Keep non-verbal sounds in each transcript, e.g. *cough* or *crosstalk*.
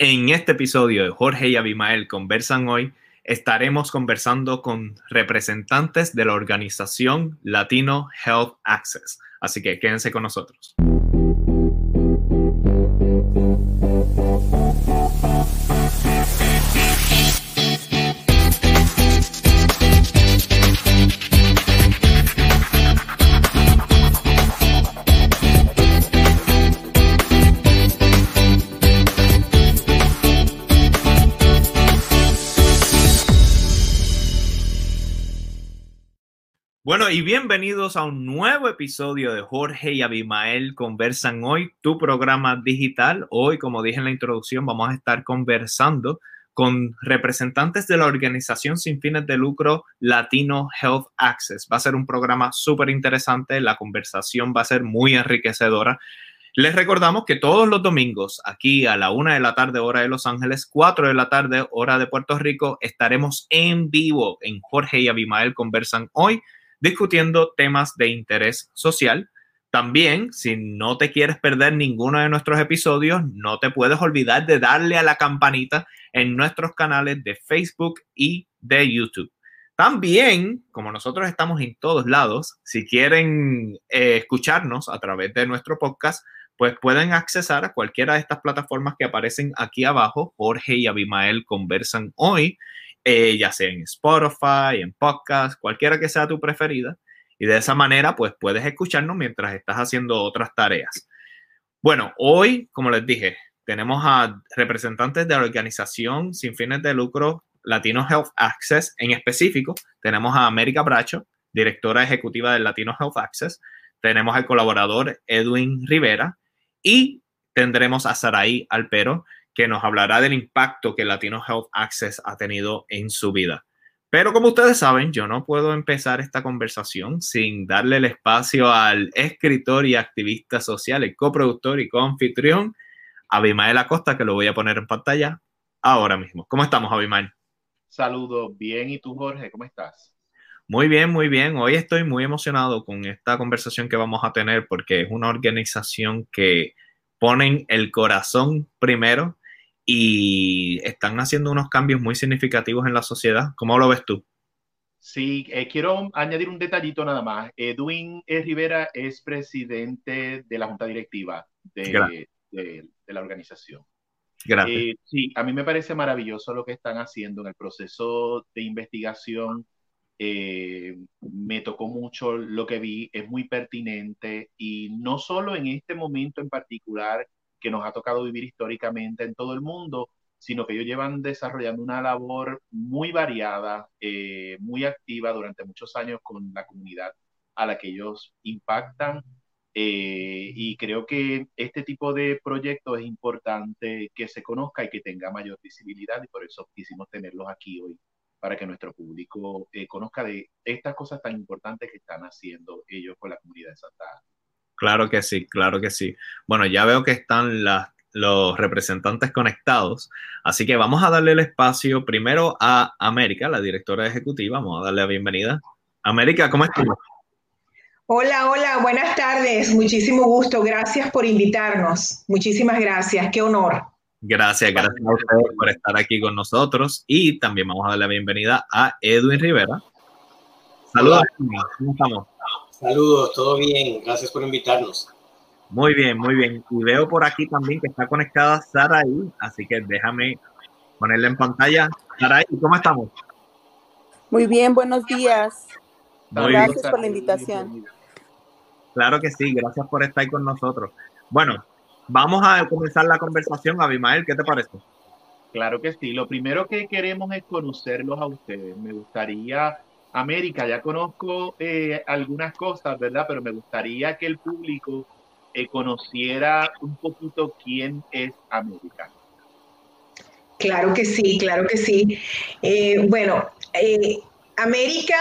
En este episodio de Jorge y Abimael conversan hoy, estaremos conversando con representantes de la organización Latino Health Access. Así que quédense con nosotros. Y bienvenidos a un nuevo episodio de Jorge y Abimael Conversan Hoy, tu programa digital. Hoy, como dije en la introducción, vamos a estar conversando con representantes de la organización sin fines de lucro Latino Health Access. Va a ser un programa súper interesante, la conversación va a ser muy enriquecedora. Les recordamos que todos los domingos, aquí a la una de la tarde, hora de Los Ángeles, cuatro de la tarde, hora de Puerto Rico, estaremos en vivo en Jorge y Abimael Conversan Hoy discutiendo temas de interés social. También, si no te quieres perder ninguno de nuestros episodios, no te puedes olvidar de darle a la campanita en nuestros canales de Facebook y de YouTube. También, como nosotros estamos en todos lados, si quieren eh, escucharnos a través de nuestro podcast, pues pueden accesar a cualquiera de estas plataformas que aparecen aquí abajo. Jorge y Abimael conversan hoy eh, ya sea en Spotify, en podcast, cualquiera que sea tu preferida. Y de esa manera, pues puedes escucharnos mientras estás haciendo otras tareas. Bueno, hoy, como les dije, tenemos a representantes de la organización sin fines de lucro Latino Health Access. En específico, tenemos a América Bracho, directora ejecutiva del Latino Health Access. Tenemos al colaborador Edwin Rivera y tendremos a Saraí Alpero, que nos hablará del impacto que Latino Health Access ha tenido en su vida. Pero como ustedes saben, yo no puedo empezar esta conversación sin darle el espacio al escritor y activista social, el coproductor y coanfitrión, Abimael Acosta, que lo voy a poner en pantalla ahora mismo. ¿Cómo estamos, Abimael? Saludos, bien. ¿Y tú, Jorge? ¿Cómo estás? Muy bien, muy bien. Hoy estoy muy emocionado con esta conversación que vamos a tener porque es una organización que ponen el corazón primero y están haciendo unos cambios muy significativos en la sociedad. ¿Cómo lo ves tú? Sí, eh, quiero añadir un detallito nada más. Edwin Rivera es presidente de la junta directiva de, la organización. Gracias. Eh, sí, a mí me parece maravilloso lo que están haciendo en el proceso de investigación. Eh, me tocó mucho lo que vi, es muy pertinente y no solo en este momento en particular que nos ha tocado vivir históricamente en todo el mundo, sino que ellos llevan desarrollando una labor muy variada, eh, muy activa durante muchos años con la comunidad a la que ellos impactan. Eh, y creo que este tipo de proyectos es importante que se conozca y que tenga mayor visibilidad y por eso quisimos tenerlos aquí hoy para que nuestro público eh, conozca de estas cosas tan importantes que están haciendo ellos con la comunidad de Santa Ana. Claro que sí, claro que sí. Bueno, ya veo que están los representantes conectados, así que vamos a darle el espacio primero a América, la directora ejecutiva. Vamos a darle la bienvenida. América, ¿cómo estás? Hola, hola, buenas tardes. Muchísimo gusto. Gracias por invitarnos. Muchísimas gracias. Qué honor. Gracias, gracias a ustedes por estar aquí con nosotros. Y también vamos a darle la bienvenida a Edwin Rivera. Saludos, ¿cómo estamos? Saludos, todo bien, gracias por invitarnos. Muy bien, muy bien. Y veo por aquí también que está conectada Saraí, así que déjame ponerle en pantalla. Saraí, ¿cómo estamos? Muy bien, buenos días. gracias por la invitación. Claro que sí, gracias por estar con nosotros. Bueno, vamos a comenzar la conversación. Abimael, ¿qué te parece? Claro que sí. Lo primero que queremos es conocerlos a ustedes. Me gustaría América, ya conozco eh, algunas cosas, ¿verdad? Pero me gustaría que el público eh, conociera un poquito quién es América. Claro que sí, claro que sí. Eh, bueno, América,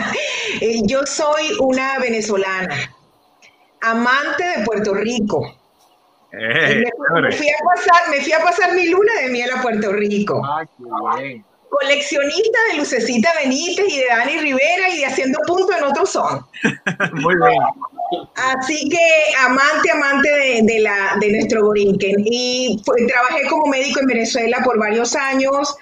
*laughs* yo soy una venezolana, amante de Puerto Rico. me, fui a pasar, me fui a pasar mi luna de miel a Puerto Rico. Ay, qué bien coleccionista de Lucecita Benítez y de Dani Rivera y de Haciendo Punto en otro son. *laughs* Muy bien. Así que amante, amante de, la, de nuestro Borinquen. Y trabajé como médico en Venezuela por varios años.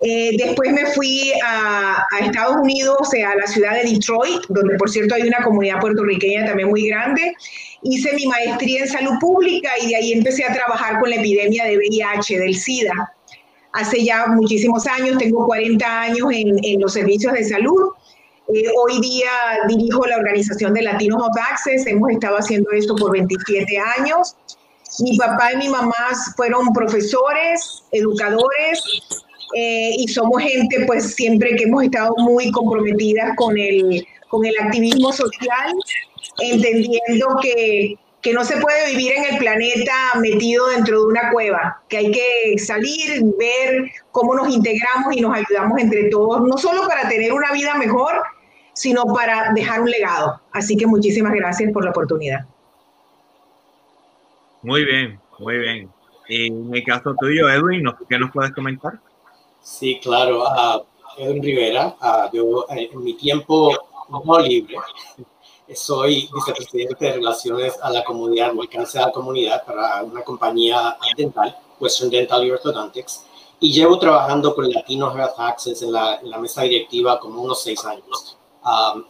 Eh, después me fui a, a, Estados Unidos, o sea, a la ciudad de Detroit, donde por cierto hay una comunidad puertorriqueña también muy grande. Hice mi maestría en salud pública y de ahí empecé a trabajar con la epidemia de VIH, del SIDA. Hace ya muchísimos años, tengo 40 años en, los servicios de salud eh, hoy día dirijo la organización de Latinos of Access, hemos estado haciendo esto por 27 años. Mi papá y mi mamá fueron profesores, educadores, eh, y somos gente pues siempre que hemos estado muy comprometidas con el, con el activismo social, entendiendo que, que no se puede vivir en el planeta metido dentro de una cueva, que hay que salir, ver cómo nos integramos y nos ayudamos entre todos, no solo para tener una vida mejor, sino para dejar un legado. Así que muchísimas gracias por la oportunidad. Muy bien, muy bien. Y en el caso tuyo, Edwin, ¿qué nos puedes comentar? Sí, claro. Edwin Rivera, yo eh, en mi tiempo no libre soy vicepresidente de relaciones a la comunidad, o alcance a la comunidad para una compañía dental, Western Dental y Orthodontics, y llevo trabajando con Latino Health Access en la, en la mesa directiva como unos seis años. Um,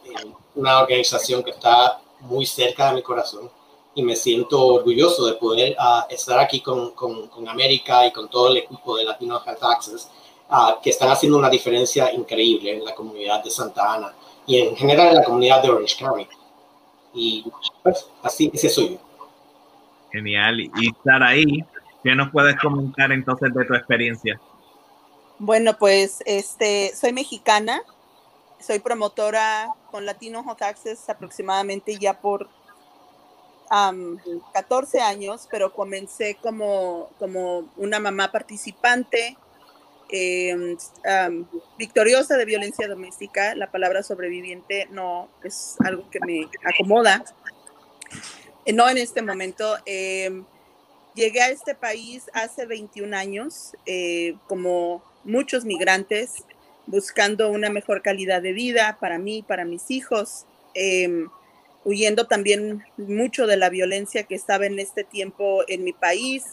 una organización que está muy cerca de mi corazón y me siento orgulloso de poder uh, estar aquí con, con, con, América y con todo el equipo de Latino Health Access, uh, que están haciendo una diferencia increíble en la comunidad de Santa Ana y en general en la comunidad de Orange County. Y pues así ese soy yo. Genial. Y ahí ¿qué nos puedes comentar entonces de tu experiencia? Bueno, pues este, soy mexicana, soy promotora con Latino Hot Access aproximadamente ya por 14 años, pero comencé como, como una mamá participante, em, victoriosa de violencia doméstica. La palabra sobreviviente no es algo que me acomoda. Eh, no en este momento. Em, llegué a este país hace 21 años, eh, como muchos migrantes, buscando una mejor calidad de vida para mí, para mis hijos, em, huyendo también mucho de la violencia que estaba en este tiempo en mi país.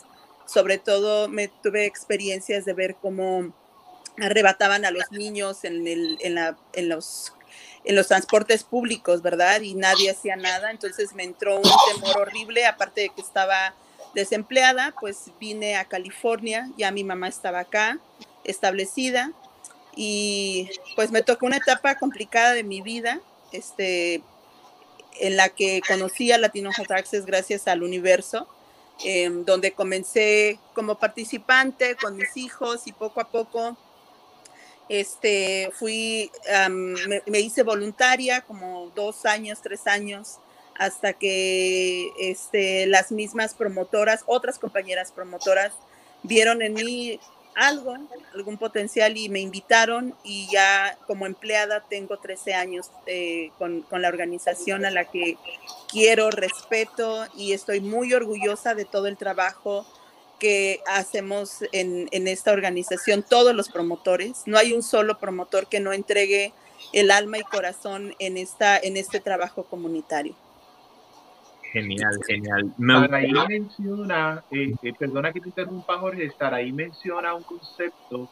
Sobre todo me tuve experiencias de ver cómo arrebataban a los niños en, el, en, la, en, los, en los transportes públicos, ¿verdad? Y nadie hacía nada. Entonces me entró un temor horrible, aparte de que estaba desempleada, pues vine a California, ya mi mamá estaba acá, establecida, y pues me tocó una etapa complicada de mi vida, este, en la que conocí a Latino Hot gracias al universo, em, donde comencé como participante con mis hijos y poco a poco este, fui, me, hice voluntaria como dos años, tres años, hasta que este, las mismas promotoras, otras compañeras promotoras, vieron en mí algo, algún potencial y me invitaron y ya como empleada tengo 13 años eh, con, con, la organización a la que quiero, respeto y estoy muy orgullosa de todo el trabajo que hacemos en, en esta organización, todos los promotores. No hay un solo promotor que no entregue el alma y corazón en, esta, en este trabajo comunitario. Genial, genial. Saraí menciona, eh, eh, perdona que te interrumpa Jorge, Saraí menciona un concepto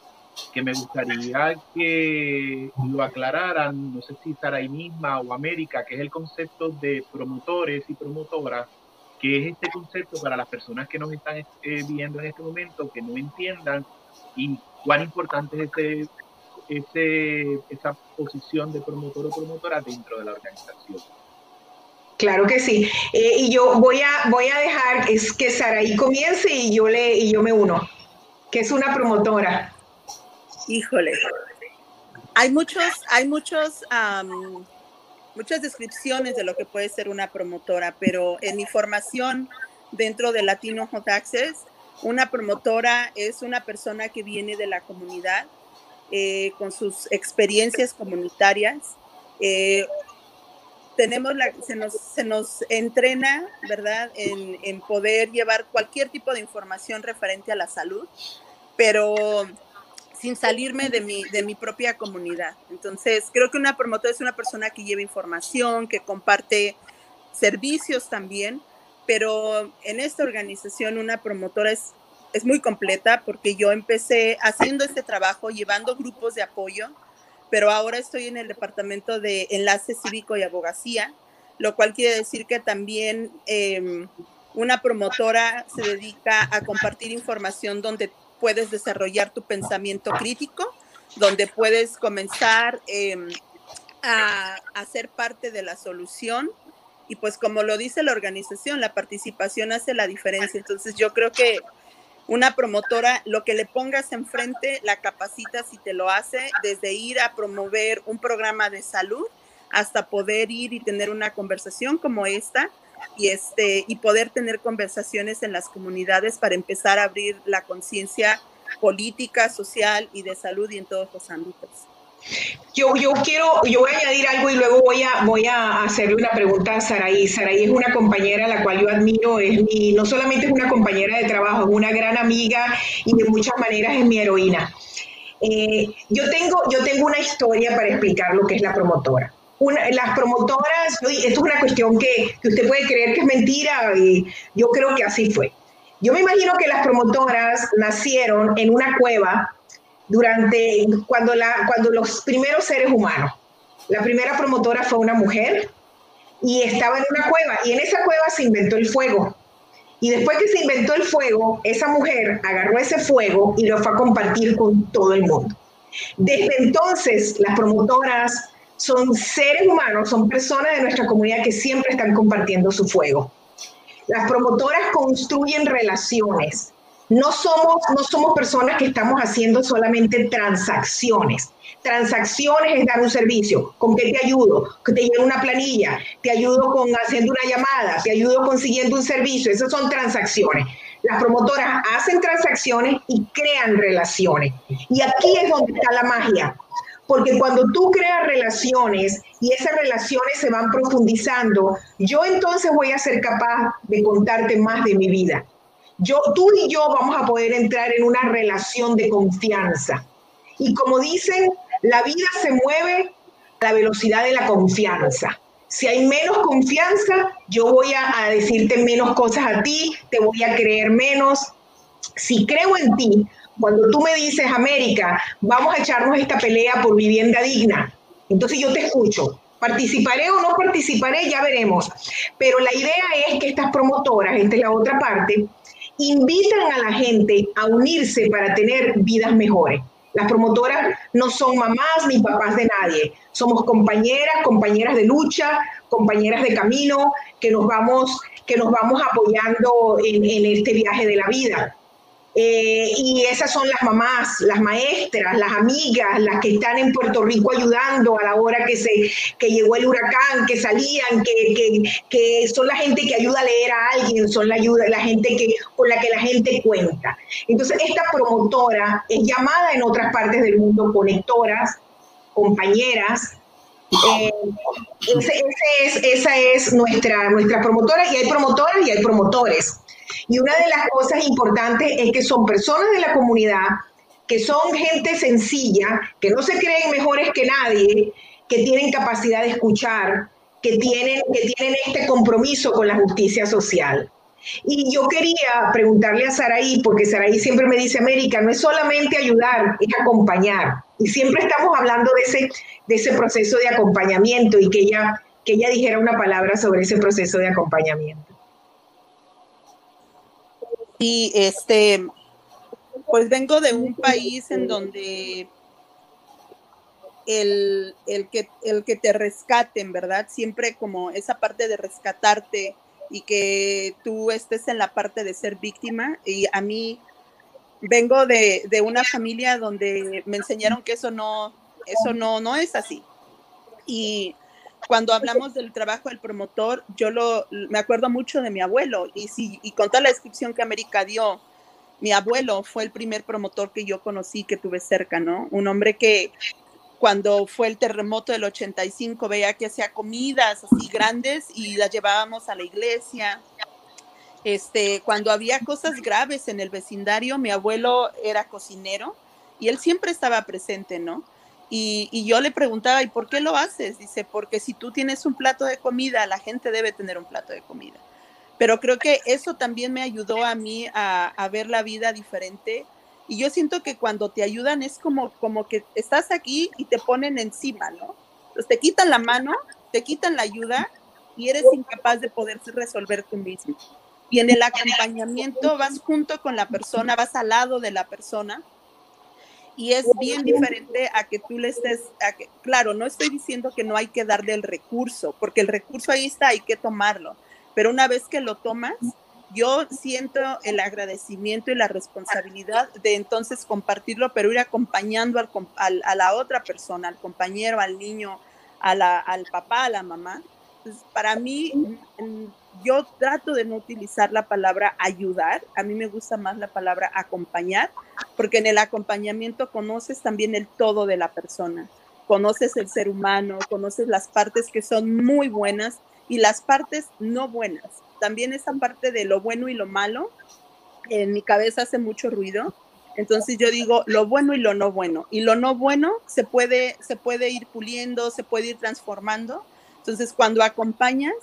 que me gustaría que lo aclararan, no sé si Saraí misma o América, que es el concepto de promotores y promotoras, que es este concepto para las personas que nos están eh, viendo en este momento, que no entiendan y cuán importante es ese, ese, esa posición de promotor o promotora dentro de la organización. Claro que sí. Eh, y yo voy a, voy a dejar es que Saraí comience y yo, le, y yo me uno, que es una promotora. Híjole. Hay muchos, hay muchos, muchas descripciones de lo que puede ser una promotora, pero en mi formación dentro de Latino Hot Access, una promotora es una persona que viene de la comunidad eh, con sus experiencias comunitarias. Eh, tenemos la, se, nos, se nos entrena, ¿verdad?, en, en, poder llevar cualquier tipo de información referente a la salud, pero sin salirme de mi, de mi propia comunidad. Entonces, creo que una promotora es una persona que lleva información, que comparte servicios también, pero en esta organización una promotora es, es muy completa porque yo empecé haciendo este trabajo, llevando grupos de apoyo, pero ahora estoy en el departamento de enlace cívico y abogacía, lo cual quiere decir que también em, una promotora se dedica a compartir información donde puedes desarrollar tu pensamiento crítico, donde puedes comenzar em, a, a ser parte de la solución. Y pues como lo dice la organización, la participación hace la diferencia. Entonces yo creo que una promotora, lo que le pongas enfrente, la capacita si te lo hace, desde ir a promover un programa de salud hasta poder ir y tener una conversación como esta y este y poder tener conversaciones en las comunidades para empezar a abrir la conciencia política, social y de salud y en todos los ámbitos. Yo, yo quiero, yo voy a añadir algo y luego voy a, voy a hacerle una pregunta a Saraí. Saraí es una compañera a la cual yo admiro, es mi, no solamente es una compañera de trabajo, es una gran amiga y de muchas maneras es mi heroína. Eh, yo, tengo, yo tengo una historia para explicar lo que es la promotora. Una, las promotoras, esto es una cuestión que, que usted puede creer que es mentira y yo creo que así fue. Yo me imagino que las promotoras nacieron en una cueva durante cuando, los primeros seres humanos, la primera promotora fue una mujer y estaba en una cueva y en esa cueva se inventó el fuego. Y después que se inventó el fuego, esa mujer agarró ese fuego y lo fue a compartir con todo el mundo. Desde entonces, las promotoras son seres humanos, son personas de nuestra comunidad que siempre están compartiendo su fuego. Las promotoras construyen relaciones, no somos, no somos personas que estamos haciendo solamente transacciones. Transacciones es dar un servicio. ¿Con qué te ayudo? Que te llevo una planilla, te ayudo con haciendo una llamada, te ayudo consiguiendo un servicio. Esas son transacciones. Las promotoras hacen transacciones y crean relaciones. Y aquí es donde está la magia. Porque cuando tú creas relaciones y esas relaciones se van profundizando, yo entonces voy a ser capaz de contarte más de mi vida yo, tú y yo vamos a poder entrar en una relación de confianza. Y como dicen, la vida se mueve a la velocidad de la confianza. Si hay menos confianza, yo voy a, a decirte menos cosas a ti, te voy a creer menos. Si creo en ti, cuando tú me dices, América, vamos a echarnos esta pelea por vivienda digna, entonces yo te escucho. Participaré o no participaré, ya veremos. Pero la idea es que estas promotoras, esta es la otra parte, invitan a la gente a unirse para tener vidas mejores. Las promotoras no son mamás ni papás de nadie, somos compañeras, compañeras de lucha, compañeras de camino que nos vamos, que nos vamos apoyando en, en este viaje de la vida. Eh, y esas son las mamás, las maestras, las amigas, las que están en Puerto Rico ayudando a la hora que, se, que llegó el huracán, que salían, que, que, que son la gente que ayuda a leer a alguien, son la, ayuda, la gente que, con la que la gente cuenta. Entonces, esta promotora es llamada en otras partes del mundo conectoras, compañeras, eh, esa es nuestra, nuestra promotora y hay promotoras y hay promotores. Y una de las cosas importantes es que son personas de la comunidad, que son gente sencilla, que no se creen mejores que nadie, que tienen capacidad de escuchar, que tienen, que tienen este compromiso con la justicia social. Y yo quería preguntarle a Saraí, porque Saraí siempre me dice, América, no es solamente ayudar, es acompañar. Y siempre estamos hablando de ese, de ese proceso de acompañamiento y que ella, que ella dijera una palabra sobre ese proceso de acompañamiento. Y este, pues vengo de un país en donde el, que, el que te rescaten, ¿verdad? Siempre como esa parte de rescatarte y que tú estés en la parte de ser víctima. Y a mí vengo de, de una familia donde me enseñaron que eso no, eso no, no es así. Y cuando hablamos del trabajo del promotor, yo lo, me acuerdo mucho de mi abuelo y, si, y con toda la descripción que América dio, mi abuelo fue el primer promotor que yo conocí, que tuve cerca, ¿no? Un hombre que cuando fue el terremoto del 85 veía que hacía comidas así grandes y las llevábamos a la iglesia. Este, cuando había cosas graves en el vecindario, mi abuelo era cocinero y él siempre estaba presente, ¿no? Y, yo le preguntaba, ¿y por qué lo haces? Dice, porque si tú tienes un plato de comida, la gente debe tener un plato de comida. Pero creo que eso también me ayudó a mí a, ver la vida diferente. Y yo siento que cuando te ayudan es como, como que estás aquí y te ponen encima, ¿no? Entonces te quitan la mano, te quitan la ayuda y eres incapaz de poder resolver tú mismo. Y en el acompañamiento vas junto con la persona, vas al lado de la persona y es bien diferente a que tú le estés, claro, no estoy diciendo que no hay que darle el recurso, porque el recurso ahí está, hay que tomarlo, pero una vez que lo tomas, yo siento el agradecimiento y la responsabilidad de entonces compartirlo, pero ir acompañando al, a la otra persona, al compañero, al niño, al papá, a la mamá. para mí, yo trato de no utilizar la palabra ayudar, a mí me gusta más la palabra acompañar, porque en el acompañamiento conoces también el todo de la persona, conoces el ser humano, conoces las partes que son muy buenas y las partes no buenas. También esa parte de lo bueno y lo malo, en mi cabeza hace mucho ruido. Entonces yo digo lo bueno y lo no bueno. Y lo no bueno se puede, se puede ir puliendo, se puede ir transformando. Entonces cuando acompañas,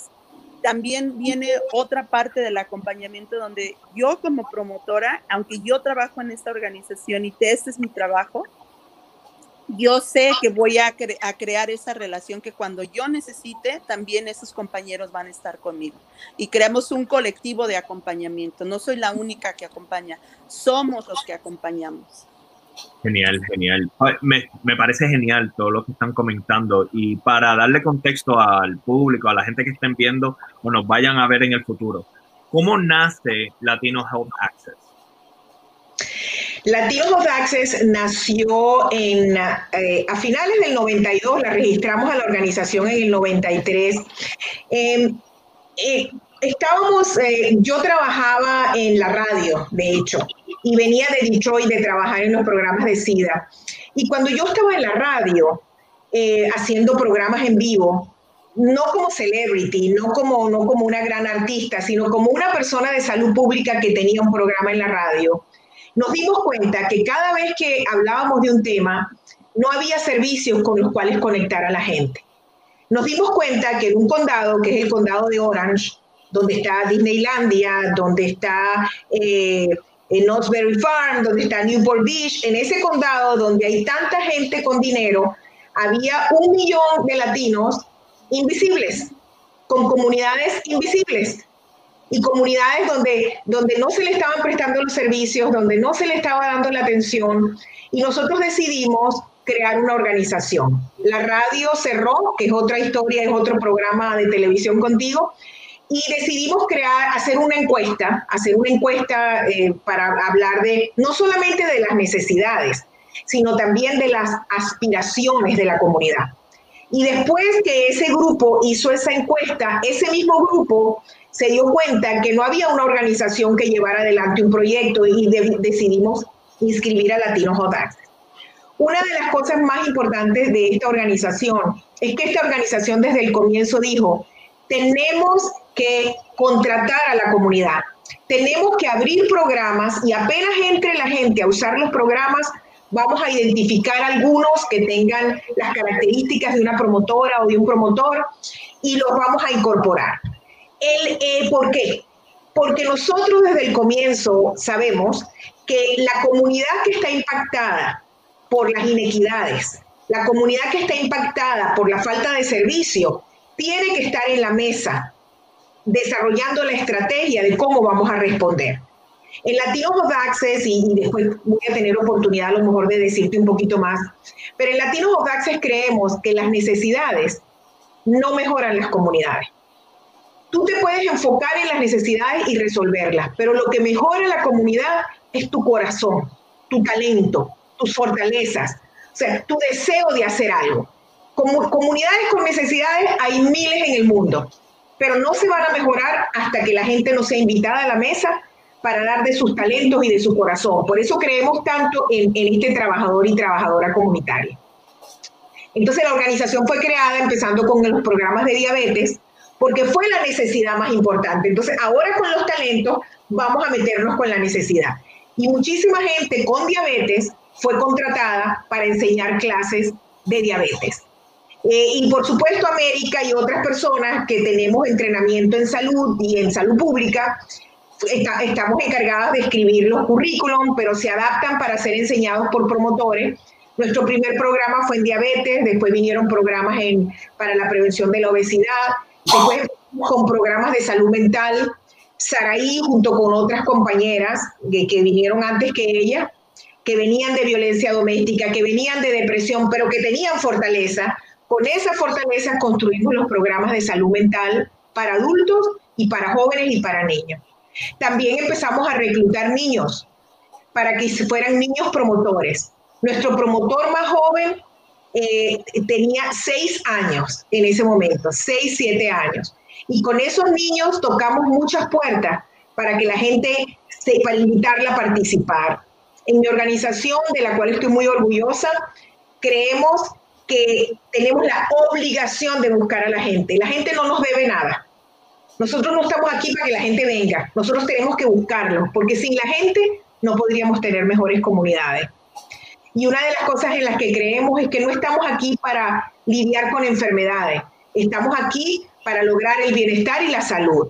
también viene otra parte del acompañamiento donde yo como promotora, aunque yo trabajo en esta organización y este es mi trabajo, yo sé que voy a, crear esa relación que cuando yo necesite, también esos compañeros van a estar conmigo. Y creamos un colectivo de acompañamiento. No soy la única que acompaña, somos los que acompañamos. Genial, genial. Me, me, parece genial todo lo que están comentando y para darle contexto al público, a la gente que estén viendo o nos vayan a ver en el futuro, ¿cómo nace Latino Health Access? Latino Health Access nació en, eh, a finales del 92, la registramos a la organización en el 93. Em, eh, estábamos, eh, yo trabajaba en la radio, de hecho, y venía de Detroit de trabajar en los programas de SIDA. Y cuando yo estaba en la radio haciendo programas en vivo, no como celebrity, no como, no como una gran artista, sino como una persona de salud pública que tenía un programa en la radio, nos dimos cuenta que cada vez que hablábamos de un tema, no había servicios con los cuales conectar a la gente. Nos dimos cuenta que en un condado, que es el condado de Orange, donde está Disneylandia, donde está eh, Knott's Farm, donde está Newport Beach, en ese condado donde hay tanta gente con dinero, había un millón de latinos invisibles, con comunidades invisibles y comunidades donde, donde no se le estaban prestando los servicios, donde no se le estaba dando la atención. Y nosotros decidimos crear una organización. La radio cerró, que es otra historia, es otro programa de televisión contigo, y decidimos crear, hacer una encuesta, hacer una encuesta eh, para hablar de no solamente de las necesidades, sino también de las aspiraciones de la comunidad. Y después que ese grupo hizo esa encuesta, ese mismo grupo se dio cuenta que no había una organización que llevara adelante un proyecto y decidimos inscribir a Latino Hot Una de las cosas más importantes de esta organización es que esta organización desde el comienzo dijo, tenemos que contratar a la comunidad, tenemos que abrir programas y apenas entre la gente a usar los programas, vamos a identificar algunos que tengan las características de una promotora o de un promotor y los vamos a incorporar. El, eh, ¿Por qué? Porque nosotros desde el comienzo sabemos que la comunidad que está impactada por las inequidades, la comunidad que está impactada por la falta de servicio, tiene que estar en la mesa desarrollando la estrategia de cómo vamos a responder. En Latino of Access, y, después voy a tener oportunidad a lo mejor de decirte un poquito más, pero en Latino of Access creemos que las necesidades no mejoran las comunidades. Tú te puedes enfocar en las necesidades y resolverlas, pero lo que mejora la comunidad es tu corazón, tu talento, tus fortalezas, o sea, tu deseo de hacer algo. Como comunidades con necesidades hay miles en el mundo, pero no se van a mejorar hasta que la gente no sea invitada a la mesa para dar de sus talentos y de su corazón. Por eso creemos tanto en, en este trabajador y trabajadora comunitaria. Entonces la organización fue creada empezando con los programas de diabetes, porque fue la necesidad más importante. Entonces, ahora con los talentos vamos a meternos con la necesidad. Y muchísima gente con diabetes fue contratada para enseñar clases de diabetes. Eh, y por supuesto América y otras personas que tenemos entrenamiento en salud y en salud pública, estamos encargadas de escribir los currículum, pero se adaptan para ser enseñados por promotores. Nuestro primer programa fue en diabetes, después vinieron programas en, para la prevención de la obesidad, después con programas de salud mental. Saraí, junto con otras compañeras que, que vinieron antes que ella, que venían de violencia doméstica, que venían de depresión, pero que tenían fortaleza, con esa fortaleza construimos los programas de salud mental para adultos y para jóvenes y para niños. También empezamos a reclutar niños para que fueran niños promotores. Nuestro promotor más joven eh, tenía seis años en ese momento, seis, siete años. Y con esos niños tocamos muchas puertas para que la gente, se, para invitarla a participar. En mi organización, de la cual estoy muy orgullosa, creemos que tenemos la obligación de buscar a la gente. La gente no nos debe nada. Nosotros no estamos aquí para que la gente venga. Nosotros tenemos que buscarlo, porque sin la gente no podríamos tener mejores comunidades. Y una de las cosas en las que creemos es que no estamos aquí para lidiar con enfermedades. Estamos aquí para lograr el bienestar y la salud.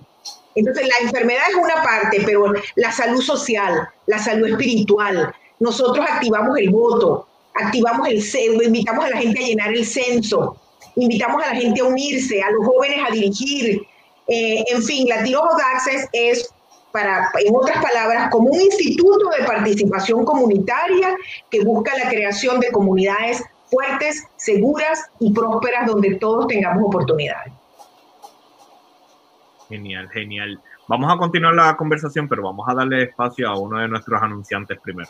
Entonces, la enfermedad es una parte, pero la salud social, la salud espiritual, nosotros activamos el voto, activamos el invitamos a la gente a llenar el censo, invitamos a la gente a unirse, a los jóvenes a dirigir. Eh, en fin, Latino Hot Access es, para, en otras palabras, como un instituto de participación comunitaria que busca la creación de comunidades fuertes, seguras y prósperas donde todos tengamos oportunidades. Genial, genial. Vamos a continuar la conversación, pero vamos a darle espacio a uno de nuestros anunciantes primero.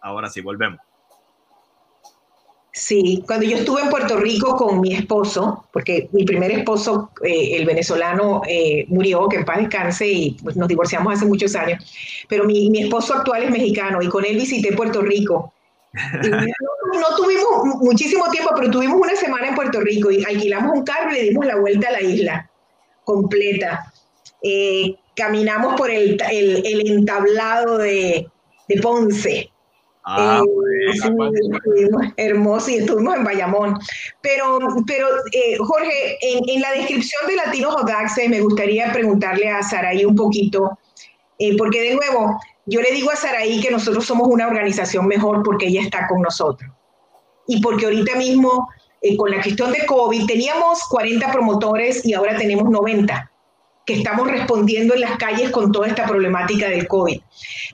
Ahora sí, volvemos. Sí, cuando yo estuve en Puerto Rico con mi esposo, porque mi primer esposo, eh, el venezolano, eh, murió, que en paz descanse, y pues, nos divorciamos hace muchos años, pero mi, mi, esposo actual es mexicano y con él visité Puerto Rico. no, no, tuvimos muchísimo tiempo, pero tuvimos una semana en Puerto Rico y alquilamos un carro y le dimos la vuelta a la isla completa. Eh, caminamos por el, el, entablado de, de Ponce. Ah, eh, estuvimos hermosos y estuvimos en Bayamón. Pero, pero eh, Jorge, en, en, la descripción de Latinos Hot me gustaría preguntarle a Saraí un poquito, eh, porque de nuevo, yo le digo a Saraí que nosotros somos una organización mejor porque ella está con nosotros. Y porque ahorita mismo, con la cuestión de COVID, teníamos 40 promotores y ahora tenemos 90 que estamos respondiendo en las calles con toda esta problemática del COVID.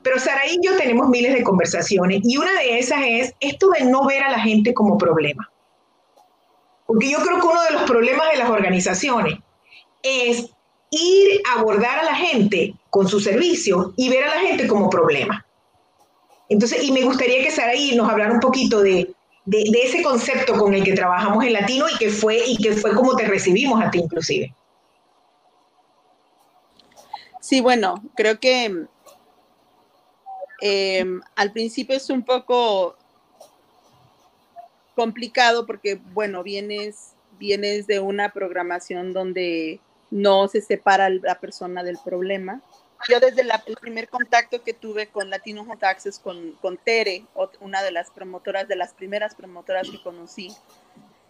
Pero Sara y yo tenemos miles de conversaciones y una de esas es esto de no ver a la gente como problema. Porque yo creo que uno de los problemas de las organizaciones es ir a abordar a la gente con su servicio y ver a la gente como problema. Entonces, y me gustaría que Saraí nos hablara un poquito de, de, ese concepto con el que trabajamos en Latino y que fue, y que fue como te recibimos a ti inclusive. Sí, bueno, creo que em, al principio es un poco complicado porque, bueno, vienes, vienes de una programación donde no se separa la persona del problema. Yo desde el primer contacto que tuve con Latino Hot Access, con, con Tere, una de las promotoras, de las primeras promotoras que conocí,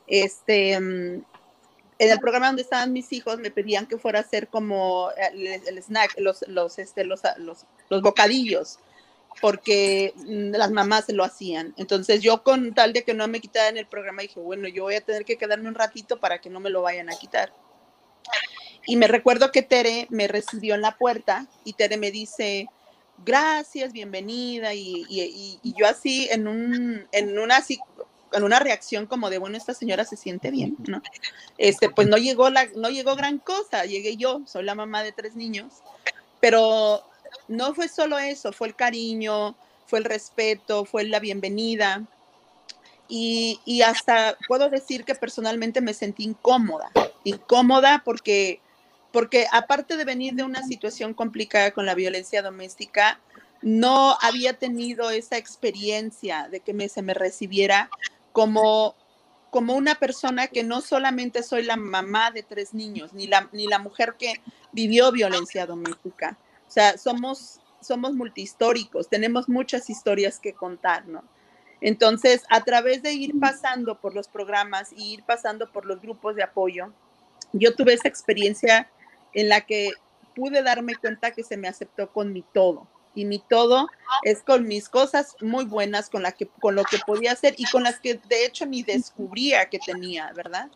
este, em, en el programa donde estaban mis hijos me pedían que fuera a hacer como el, snack, los, los, este, los, los, los, bocadillos, porque mm, las mamás lo hacían. Entonces yo con tal de que no me quitaran el programa dije, bueno, yo voy a tener que quedarme un ratito para que no me lo vayan a quitar. Y me recuerdo que Tere me recibió en la puerta y Tere me dice, gracias, bienvenida. Y, y, y yo así, en, un, en una así, con una reacción como de, bueno, esta señora se siente bien, ¿no? Este, pues no llegó, la, no llegó gran cosa, llegué yo, soy la mamá de tres niños, pero no fue solo eso, fue el cariño, fue el respeto, fue la bienvenida. Y, y, hasta puedo decir que personalmente me sentí incómoda, incómoda porque, porque aparte de venir de una situación complicada con la violencia doméstica, no había tenido esa experiencia de que me, se me recibiera como, como una persona que no solamente soy la mamá de tres niños, ni la, ni la mujer que vivió violencia doméstica. O sea, somos, somos multihistóricos, tenemos muchas historias que contar, ¿no? Entonces, a través de ir pasando por los programas y ir pasando por los grupos de apoyo, yo tuve esa experiencia en la que pude darme cuenta que se me aceptó con mi todo y mi todo es con mis cosas muy buenas, con, la que, con lo que podía hacer y con las que de hecho ni descubría que tenía, ¿verdad?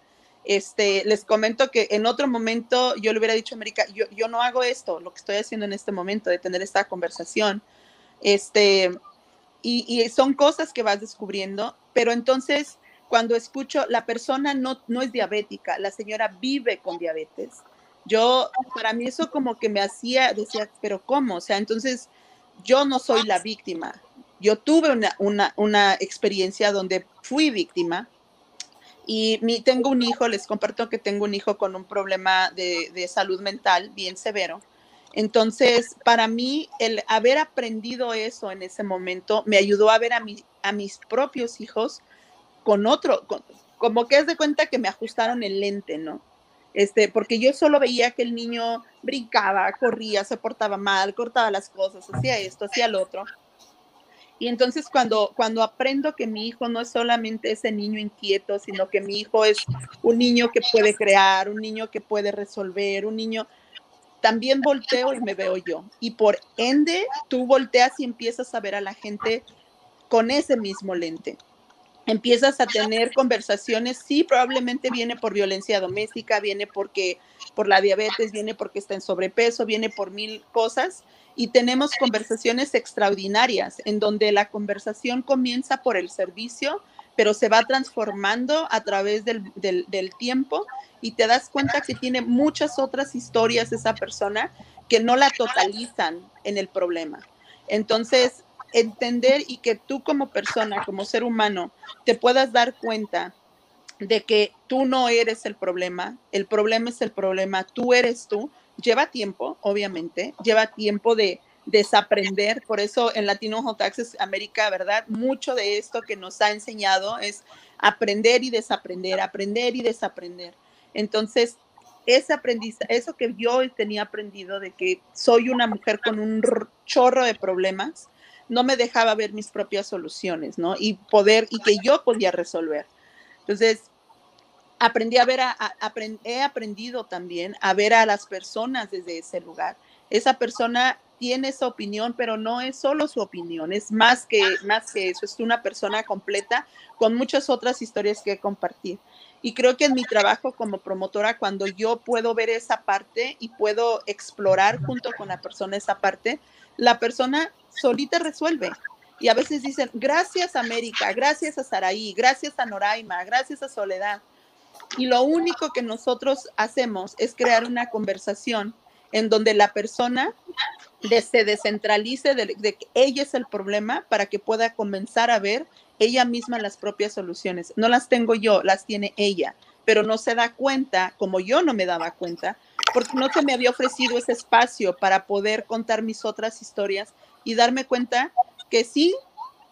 Este, les comento que en otro momento yo le hubiera dicho a América, yo, yo no hago esto, lo que estoy haciendo en este momento, de tener esta conversación. Este, y, y son cosas que vas descubriendo, pero entonces cuando escucho, la persona no, no es diabética, la señora vive con diabetes. Yo, para mí eso como que me hacía, decía, pero ¿cómo? O sea, entonces yo no soy la víctima. Yo tuve una, experiencia donde fui víctima y mi, tengo un hijo, les comparto que tengo un hijo con un problema de, salud mental bien severo. Entonces, para mí, el haber aprendido eso en ese momento me ayudó a ver a, a mis propios hijos con otro, como que es de cuenta que me ajustaron el lente, ¿no? Este, porque yo solo veía que el niño brincaba, corría, se portaba mal, cortaba las cosas, hacía esto, hacía lo otro. Y entonces cuando, cuando aprendo que mi hijo no es solamente ese niño inquieto, sino que mi hijo es un niño que puede crear, un niño que puede resolver, un niño, también volteo y me veo yo. Y por ende, tú volteas y empiezas a ver a la gente con ese mismo lente empiezas a tener conversaciones, sí, probablemente viene por violencia doméstica, viene porque por la diabetes, viene porque está en sobrepeso, viene por mil cosas y tenemos conversaciones extraordinarias en donde la conversación comienza por el servicio, pero se va transformando a través del, del tiempo y te das cuenta que tiene muchas otras historias esa persona que no la totalizan en el problema. Entonces, entender y que tú como persona, como ser humano, te puedas dar cuenta de que tú no eres el problema, el problema es el problema, tú eres tú, lleva tiempo, obviamente, lleva tiempo de desaprender, por eso en Latino Hot Access América, ¿verdad? Mucho de esto que nos ha enseñado es aprender y desaprender, aprender y desaprender. Entonces, ese eso que yo tenía aprendido de que soy una mujer con un chorro de problemas, no me dejaba ver mis propias soluciones, ¿no? Y poder, y que yo podía resolver. Entonces, aprendí a ver, a, he aprendido también a ver a las personas desde ese lugar. Esa persona tiene esa opinión, pero no es solo su opinión, es más que, más que eso, es una persona completa con muchas otras historias que compartir. Y creo que en mi trabajo como promotora, cuando yo puedo ver esa parte y puedo explorar junto con la persona esa parte, la persona solita resuelve. Y a veces dicen, gracias América, gracias a Saraí, gracias a Noraima, gracias a Soledad. Y lo único que nosotros hacemos es crear una conversación en donde la persona se descentralice de, de, que ella es el problema para que pueda comenzar a ver ella misma las propias soluciones. No las tengo yo, las tiene ella, pero no se da cuenta, como yo no me daba cuenta, porque no se me había ofrecido ese espacio para poder contar mis otras historias y darme cuenta que sí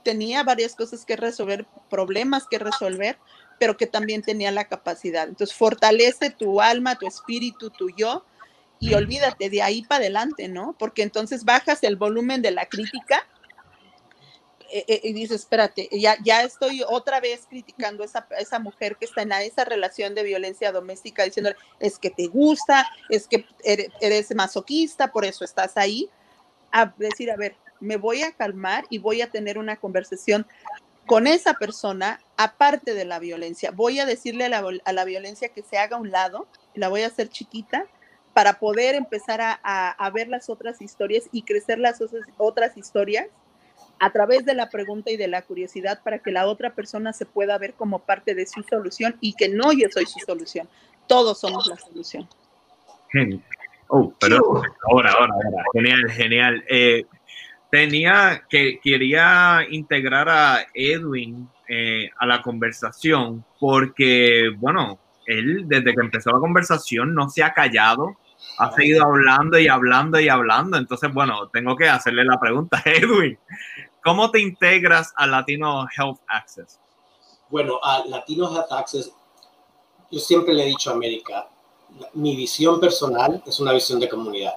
tenía varias cosas que resolver, problemas que resolver, pero que también tenía la capacidad. Entonces, fortalece tu alma, tu espíritu, tu yo, y olvídate de ahí para adelante, ¿no? Porque entonces bajas el volumen de la crítica eh, eh, y dices, espérate, ya, ya estoy otra vez criticando a esa, esa mujer que está en esa relación de violencia doméstica, diciéndole, es que te gusta, es que eres masoquista, por eso estás ahí a decir, a ver, me voy a calmar y voy a tener una conversación con esa persona aparte de la violencia. Voy a decirle a la, a la violencia que se haga a un lado, la voy a hacer chiquita para poder empezar a, a, ver las otras historias y crecer las otras historias a través de la pregunta y de la curiosidad para que la otra persona se pueda ver como parte de su solución y que no yo soy su solución. Todos somos la solución. Oh, pero ahora, ahora, ahora. Genial, genial. Eh, tenía que quería integrar a Edwin eh, a la conversación porque, bueno, él desde que empezó la conversación no se ha callado, ha seguido hablando y hablando y hablando. Entonces, bueno, tengo que hacerle la pregunta, Edwin, ¿cómo te integras a Latino Health Access? Bueno, a Latino Health Access, yo siempre le he dicho a América, mi visión personal es una visión de comunidad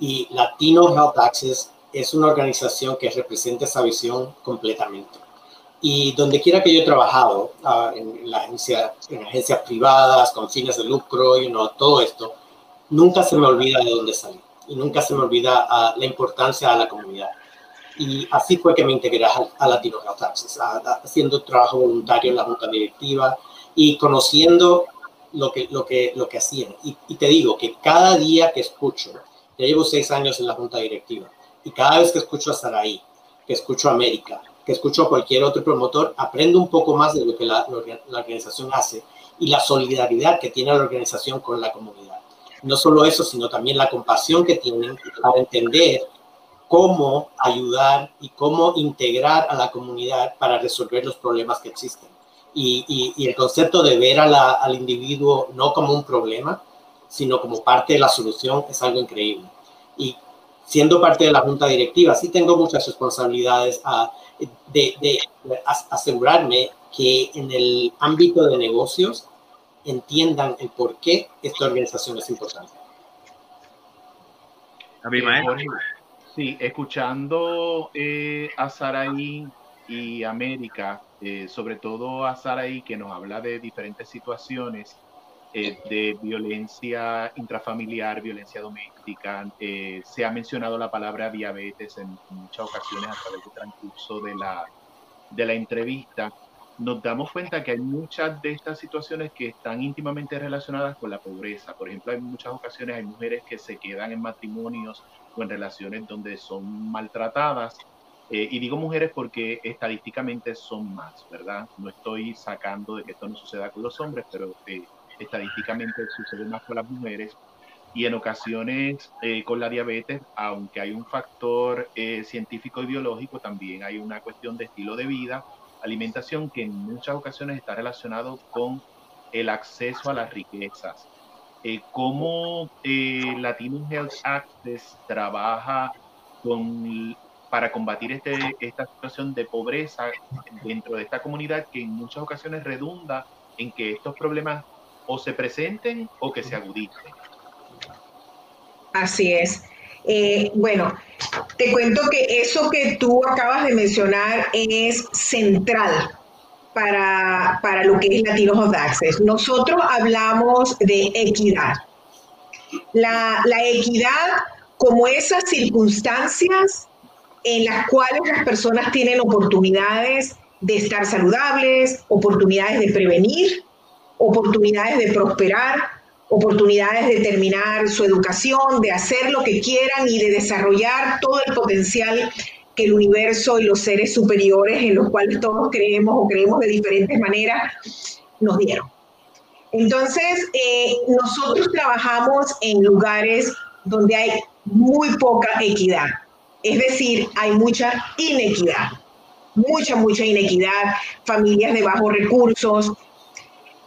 y Latino Health Access es una organización que representa esa visión completamente. Y donde quiera que yo he trabajado, uh, en, la agencia, en agencias privadas, con fines de lucro, you know, todo esto, nunca se me olvida de dónde salí y nunca se me olvida uh, la importancia a la comunidad. Y así fue que me integré a, a Latino Health Access, haciendo trabajo voluntario en la junta directiva y conociendo lo que, lo que, lo que hacían. Y, te digo que cada día que escucho, ya llevo seis años en la junta directiva, y cada vez que escucho a Saraí, que escucho a América, que escucho a cualquier otro promotor, aprendo un poco más de lo que la organización hace y la solidaridad que tiene la organización con la comunidad. No solo eso, sino también la compasión que tienen para entender cómo ayudar y cómo integrar a la comunidad para resolver los problemas que existen. Y, y, y el concepto de ver a la, al individuo no como un problema, sino como parte de la solución es algo increíble. Y siendo parte de la junta directiva, sí tengo muchas responsabilidades a, de, de, asegurarme que en el ámbito de negocios entiendan el por qué esta organización es importante. Eh, sí, escuchando eh, a Saraí y América, eh, sobre todo a Saraí que nos habla de diferentes situaciones eh, de violencia intrafamiliar, violencia doméstica. Eh, se ha mencionado la palabra diabetes en, muchas ocasiones a través del transcurso de la, de la entrevista. Nos damos cuenta que hay muchas de estas situaciones que están íntimamente relacionadas con la pobreza. Por ejemplo, hay muchas ocasiones hay mujeres que se quedan en matrimonios o en relaciones donde son maltratadas eh, y digo mujeres porque estadísticamente son más, ¿verdad? No estoy sacando de que esto no suceda con los hombres, pero eh, estadísticamente sucede más con las mujeres y en ocasiones eh, con la diabetes, aunque hay un factor eh, científico y biológico, también hay una cuestión de estilo de vida, alimentación que en muchas ocasiones está relacionado con el acceso a las riquezas. Eh, ¿Cómo eh, Latino Health Access trabaja con, para combatir este, esta situación de pobreza dentro de esta comunidad que en muchas ocasiones redunda en que estos problemas o se presenten o que se agudicen. Así es. Eh, bueno, te cuento que eso que tú acabas de mencionar es central para, para lo que es Latinos of Access. Nosotros hablamos de equidad. La, la equidad como esas circunstancias en las cuales las personas tienen oportunidades de estar saludables, oportunidades de prevenir oportunidades de prosperar, oportunidades de terminar su educación, de hacer lo que quieran y de desarrollar todo el potencial que el universo y los seres superiores en los cuales todos creemos o creemos de diferentes maneras nos dieron. Entonces, eh, nosotros trabajamos en lugares donde hay muy poca equidad, es decir, hay mucha inequidad, mucha, mucha inequidad, familias de bajos recursos,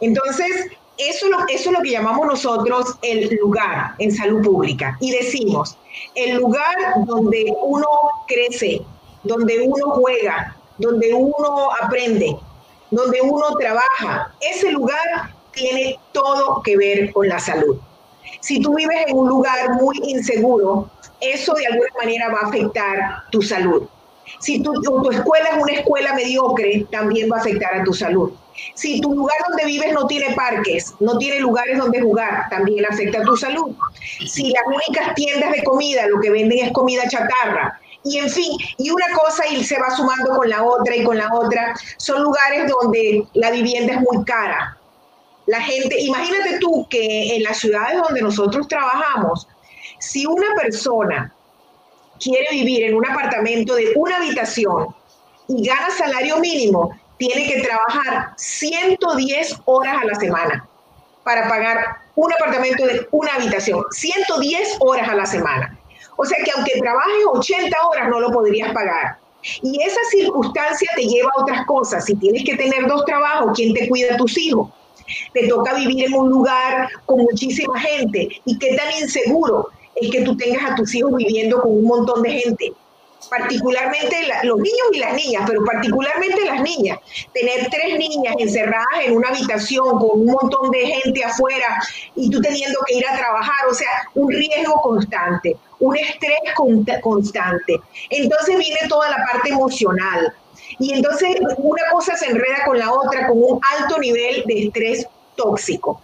entonces, eso, eso es lo que llamamos nosotros el lugar en salud pública. Y decimos, el lugar donde uno crece, donde uno juega, donde uno aprende, donde uno trabaja, ese lugar tiene todo que ver con la salud. Si tú vives en un lugar muy inseguro, eso de alguna manera va a afectar tu salud. Si tu, tu escuela es una escuela mediocre, también va a afectar a tu salud. Si tu lugar donde vives no tiene parques, no tiene lugares donde jugar, también afecta a tu salud. Si las únicas tiendas de comida lo que venden es comida chatarra, y en fin, y una cosa y se va sumando con la otra y con la otra, son lugares donde la vivienda es muy cara. La gente, imagínate tú que en las ciudades donde nosotros trabajamos, si una persona quiere vivir en un apartamento de una habitación y gana salario mínimo, tiene que trabajar 110 horas a la semana para pagar un apartamento de una habitación, 110 horas a la semana. O sea que aunque trabajes 80 horas no lo podrías pagar. Y esa circunstancia te lleva a otras cosas. Si tienes que tener dos trabajos, ¿quién te cuida a tus hijos? Te toca vivir en un lugar con muchísima gente. ¿Y qué tan inseguro es que tú tengas a tus hijos viviendo con un montón de gente? particularmente los niños y las niñas, pero particularmente las niñas. Tener tres niñas encerradas en una habitación con un montón de gente afuera y tú teniendo que ir a trabajar, o sea, un riesgo constante, un estrés constante. Entonces viene toda la parte emocional. Y entonces una cosa se enreda con la otra con un alto nivel de estrés tóxico.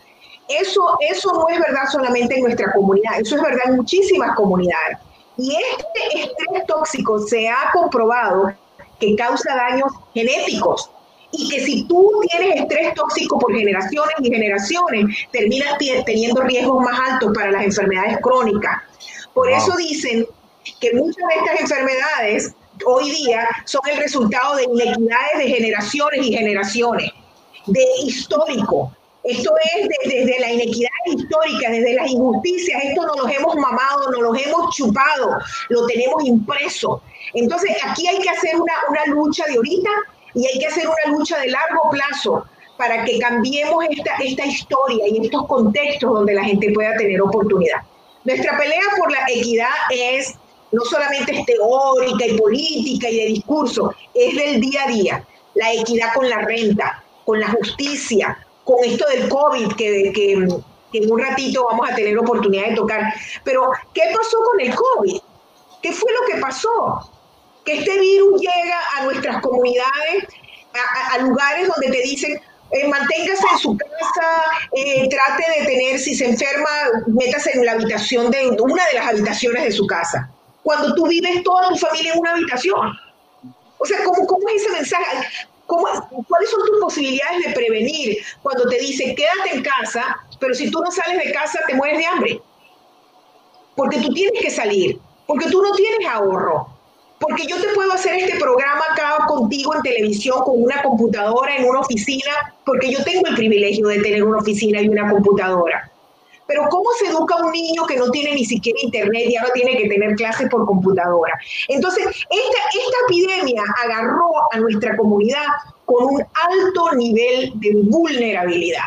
Eso, eso no es verdad solamente en nuestra comunidad, eso es verdad en muchísimas comunidades. Y este estrés tóxico se ha comprobado que causa daños genéticos y que si tú tienes estrés tóxico por generaciones y generaciones, terminas teniendo riesgos más altos para las enfermedades crónicas. Por eso dicen que muchas de estas enfermedades hoy día son el resultado de inequidades de generaciones y generaciones, de histórico, esto es desde la inequidad histórica, desde las injusticias, esto nos los hemos mamado, nos los hemos chupado, lo tenemos impreso. Entonces aquí hay que hacer una, una lucha de ahorita y hay que hacer una lucha de largo plazo para que cambiemos esta, esta historia y estos contextos donde la gente pueda tener oportunidad. Nuestra pelea por la equidad es no solamente es teórica y política y de discurso, es del día a día. La equidad con la renta, con la justicia, con esto del COVID, que, en un ratito vamos a tener oportunidad de tocar. Pero, ¿qué pasó con el COVID? ¿Qué fue lo que pasó? Que este virus llega a nuestras comunidades, a, lugares donde te dicen, eh, manténgase en su casa, eh, trate de tener, si se enferma, métase en la habitación de una de las habitaciones de su casa. Cuando tú vives toda tu familia en una habitación. O sea, ¿cómo, cómo es ese mensaje? ¿Cuáles son tus posibilidades de prevenir cuando te dice quédate en casa, pero si tú no sales de casa te mueres de hambre? Porque tú tienes que salir, porque tú no tienes ahorro, porque yo te puedo hacer este programa acá contigo en televisión con una computadora en una oficina, porque yo tengo el privilegio de tener una oficina y una computadora. Pero ¿cómo se educa un niño que no tiene ni siquiera internet y ahora tiene que tener clases por computadora? Entonces, esta, esta epidemia agarró a nuestra comunidad con un alto nivel de vulnerabilidad.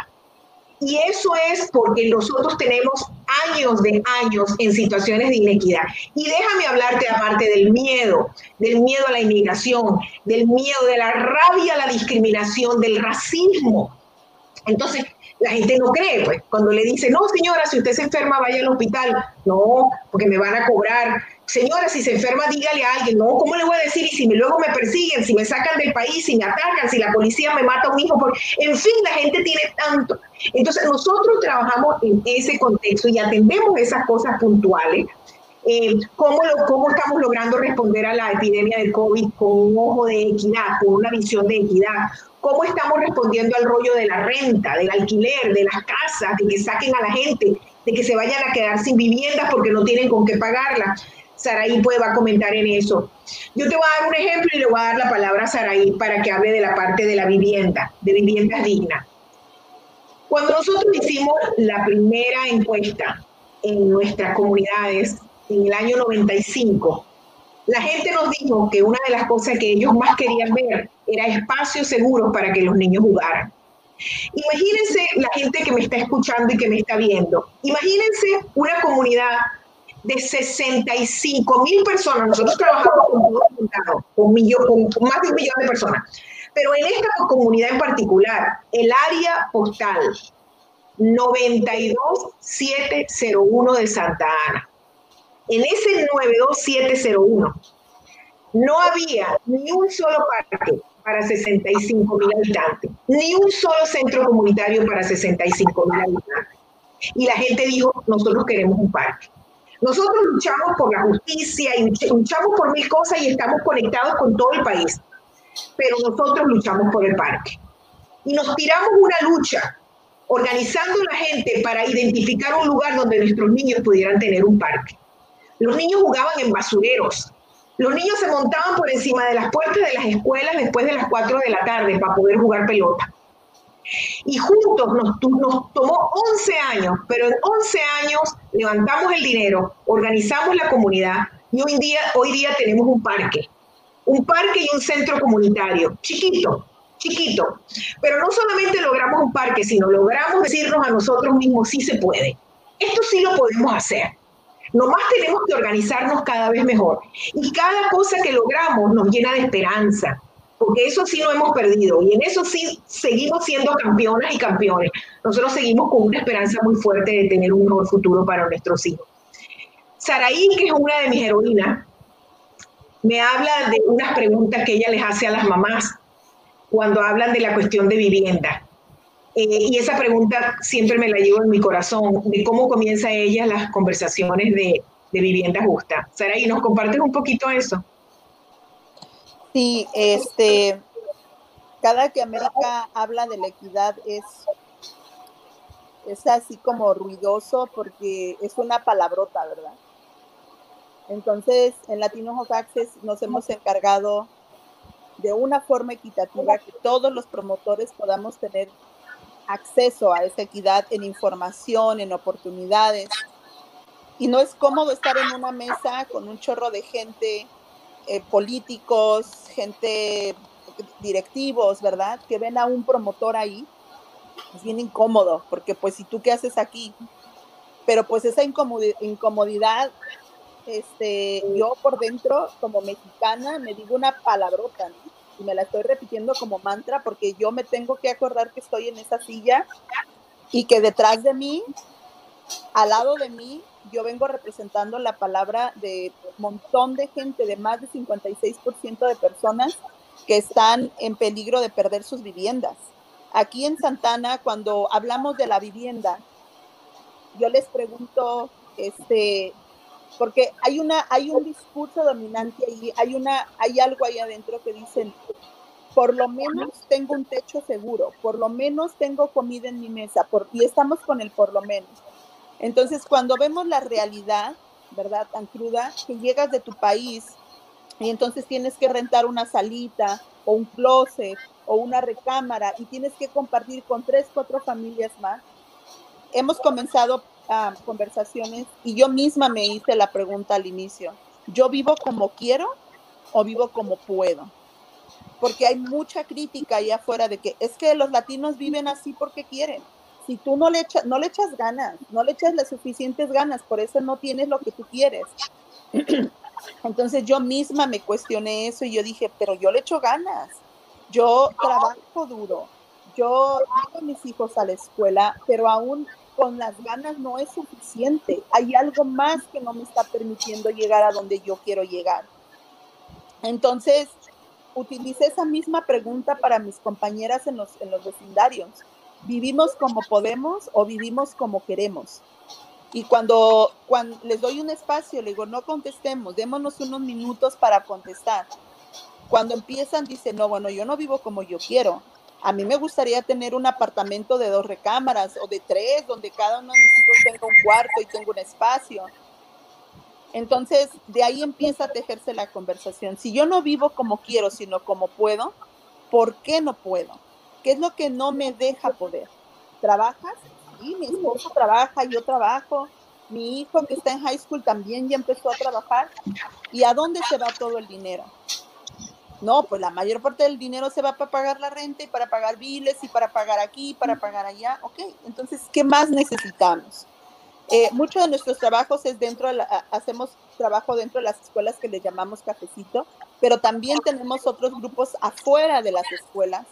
Y eso es porque nosotros tenemos años de años en situaciones de inequidad. Y déjame hablarte aparte del miedo, del miedo a la inmigración, del miedo, de la rabia a la discriminación, del racismo. Entonces, la gente no cree, pues, cuando le dice, no, señora, si usted se enferma, vaya al hospital. No, porque me van a cobrar. Señora, si se enferma, dígale a alguien. No, ¿cómo le voy a decir? Y si me, luego me persiguen, si me sacan del país, si me atacan, si la policía me mata a un hijo. Porque, en fin, la gente tiene tanto. Entonces, nosotros trabajamos en ese contexto y atendemos esas cosas puntuales. Eh, ¿cómo, lo, ¿Cómo estamos logrando responder a la epidemia del COVID con un ojo de equidad, con una visión de equidad? Cómo estamos respondiendo al rollo de la renta, del alquiler, de las casas, de que saquen a la gente, de que se vayan a quedar sin viviendas porque no tienen con qué pagarla. Saraí puede va a comentar en eso. Yo te voy a dar un ejemplo y le voy a dar la palabra a Saraí para que hable de la parte de la vivienda, de viviendas dignas. Cuando nosotros hicimos la primera encuesta en nuestras comunidades en el año 95, la gente nos dijo que una de las cosas que ellos más querían ver era espacios seguros para que los niños jugaran. Imagínense la gente que me está escuchando y que me está viendo. Imagínense una comunidad de 65 mil personas. Nosotros trabajamos con, con, con más de un millón de personas. Pero en esta comunidad en particular, el área postal 92701 de Santa Ana en ese 92701 no había ni un solo parque para 65 mil habitantes, ni un solo centro comunitario para 65 mil habitantes. Y la gente dijo, nosotros queremos un parque. Nosotros luchamos por la justicia y luchamos por mil cosas y estamos conectados con todo el país, pero nosotros luchamos por el parque. Y nos tiramos una lucha organizando la gente para identificar un lugar donde nuestros niños pudieran tener un parque. Los niños jugaban en basureros. Los niños se montaban por encima de las puertas de las escuelas después de las 4 de la tarde para poder jugar pelota. Y juntos nos, nos tomó 11 años, pero en 11 años levantamos el dinero, organizamos la comunidad y hoy día, hoy día tenemos un parque, un parque y un centro comunitario, chiquito, chiquito. Pero no solamente logramos un parque, sino logramos decirnos a nosotros mismos, sí se puede. Esto sí lo podemos hacer. Nomás tenemos que organizarnos cada vez mejor. Y cada cosa que logramos nos llena de esperanza, porque eso sí no hemos perdido y en eso sí seguimos siendo campeonas y campeones. Nosotros seguimos con una esperanza muy fuerte de tener un mejor futuro para nuestros hijos. Saraí, que es una de mis heroínas, me habla de unas preguntas que ella les hace a las mamás cuando hablan de la cuestión de vivienda. Eh, y esa pregunta siempre me la llevo en mi corazón, de cómo comienza ella las conversaciones de, de vivienda justa. Saraí, ¿nos compartes un poquito eso? Sí, este, cada que América habla de la equidad es, es así como ruidoso porque es una palabrota, ¿verdad? Entonces, en Latino of Access nos hemos encargado de una forma equitativa que todos los promotores podamos tener acceso a esa equidad en información, en oportunidades. Y no es cómodo estar en una mesa con un chorro de gente, eh, políticos, gente, directivos, ¿verdad? Que ven a un promotor ahí. Es bien incómodo, porque pues si tú qué haces aquí, pero pues esa incomodidad, este, yo por dentro, como mexicana, me digo una palabrota, ¿no? Y me la estoy repitiendo como mantra porque yo me tengo que acordar que estoy en esa silla y que detrás de mí, al lado de mí, yo vengo representando la palabra de un montón de gente, de más de 56% de personas que están en peligro de perder sus viviendas. Aquí en Santana, cuando hablamos de la vivienda, yo les pregunto, este, porque hay una hay un discurso dominante ahí, hay una hay algo ahí adentro que dicen por lo menos tengo un techo seguro, por lo menos tengo comida en mi mesa, por, y estamos con el por lo menos. Entonces, cuando vemos la realidad, ¿verdad? Tan cruda, que llegas de tu país y entonces tienes que rentar una salita o un closet o una recámara y tienes que compartir con tres, cuatro familias más. Hemos comenzado conversaciones y yo misma me hice la pregunta al inicio, ¿yo vivo como quiero o vivo como puedo? Porque hay mucha crítica allá afuera de que es que los latinos viven así porque quieren. Si tú no le, echas, no le echas ganas, no le echas las suficientes ganas, por eso no tienes lo que tú quieres. *clears throat* Entonces yo misma me cuestioné eso y yo dije, pero yo le echo ganas, yo trabajo duro, yo llevo a mis hijos a la escuela, pero aún con las ganas no es suficiente. Hay algo más que no me está permitiendo llegar a donde yo quiero llegar. Entonces, utilicé esa misma pregunta para mis compañeras en los, en los vecindarios. ¿Vivimos como podemos o vivimos como queremos? Y cuando, cuando les doy un espacio, le digo, no contestemos, démonos unos minutos para contestar. Cuando empiezan, dicen, no, bueno, yo no vivo como yo quiero. A mí me gustaría tener un apartamento de dos recámaras o de tres, donde cada uno de mis hijos tenga un cuarto y tenga un espacio. Entonces, de ahí empieza a tejerse la conversación. Si yo no vivo como quiero, sino como puedo, ¿por qué no puedo? ¿Qué es lo que no me deja poder? ¿Trabajas? Sí, mi esposo trabaja, yo trabajo. Mi hijo que está en high school también ya empezó a trabajar. ¿Y a dónde se va todo el dinero? No, pues la mayor parte del dinero se va para pagar la renta y para pagar biles y para pagar aquí, para pagar allá. Ok, entonces, ¿qué más necesitamos? Eh, muchos de nuestros trabajos es dentro, de hacemos trabajo dentro de las escuelas que le llamamos cafecito, pero también tenemos otros grupos afuera de las escuelas,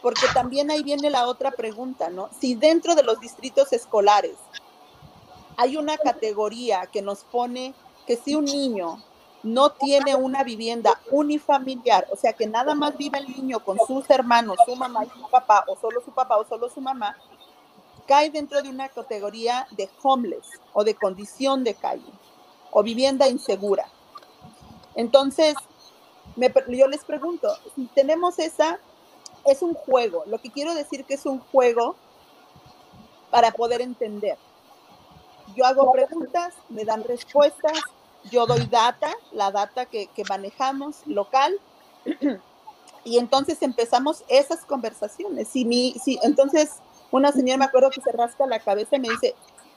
porque también ahí viene la otra pregunta, ¿no? Si dentro de los distritos escolares hay una categoría que nos pone que si un niño no tiene una vivienda unifamiliar, o sea que nada más vive el niño con sus hermanos, su mamá y su papá, o solo su papá o solo su mamá, cae dentro de una categoría de homeless o de condición de calle o vivienda insegura. Entonces, yo les pregunto, si tenemos esa, es un juego. Lo que quiero decir que es un juego para poder entender. Yo hago preguntas, me dan respuestas, yo doy data, la data que, manejamos local, y entonces empezamos esas conversaciones. Si mi, si, entonces, una señora me acuerdo que se rasca la cabeza y me dice,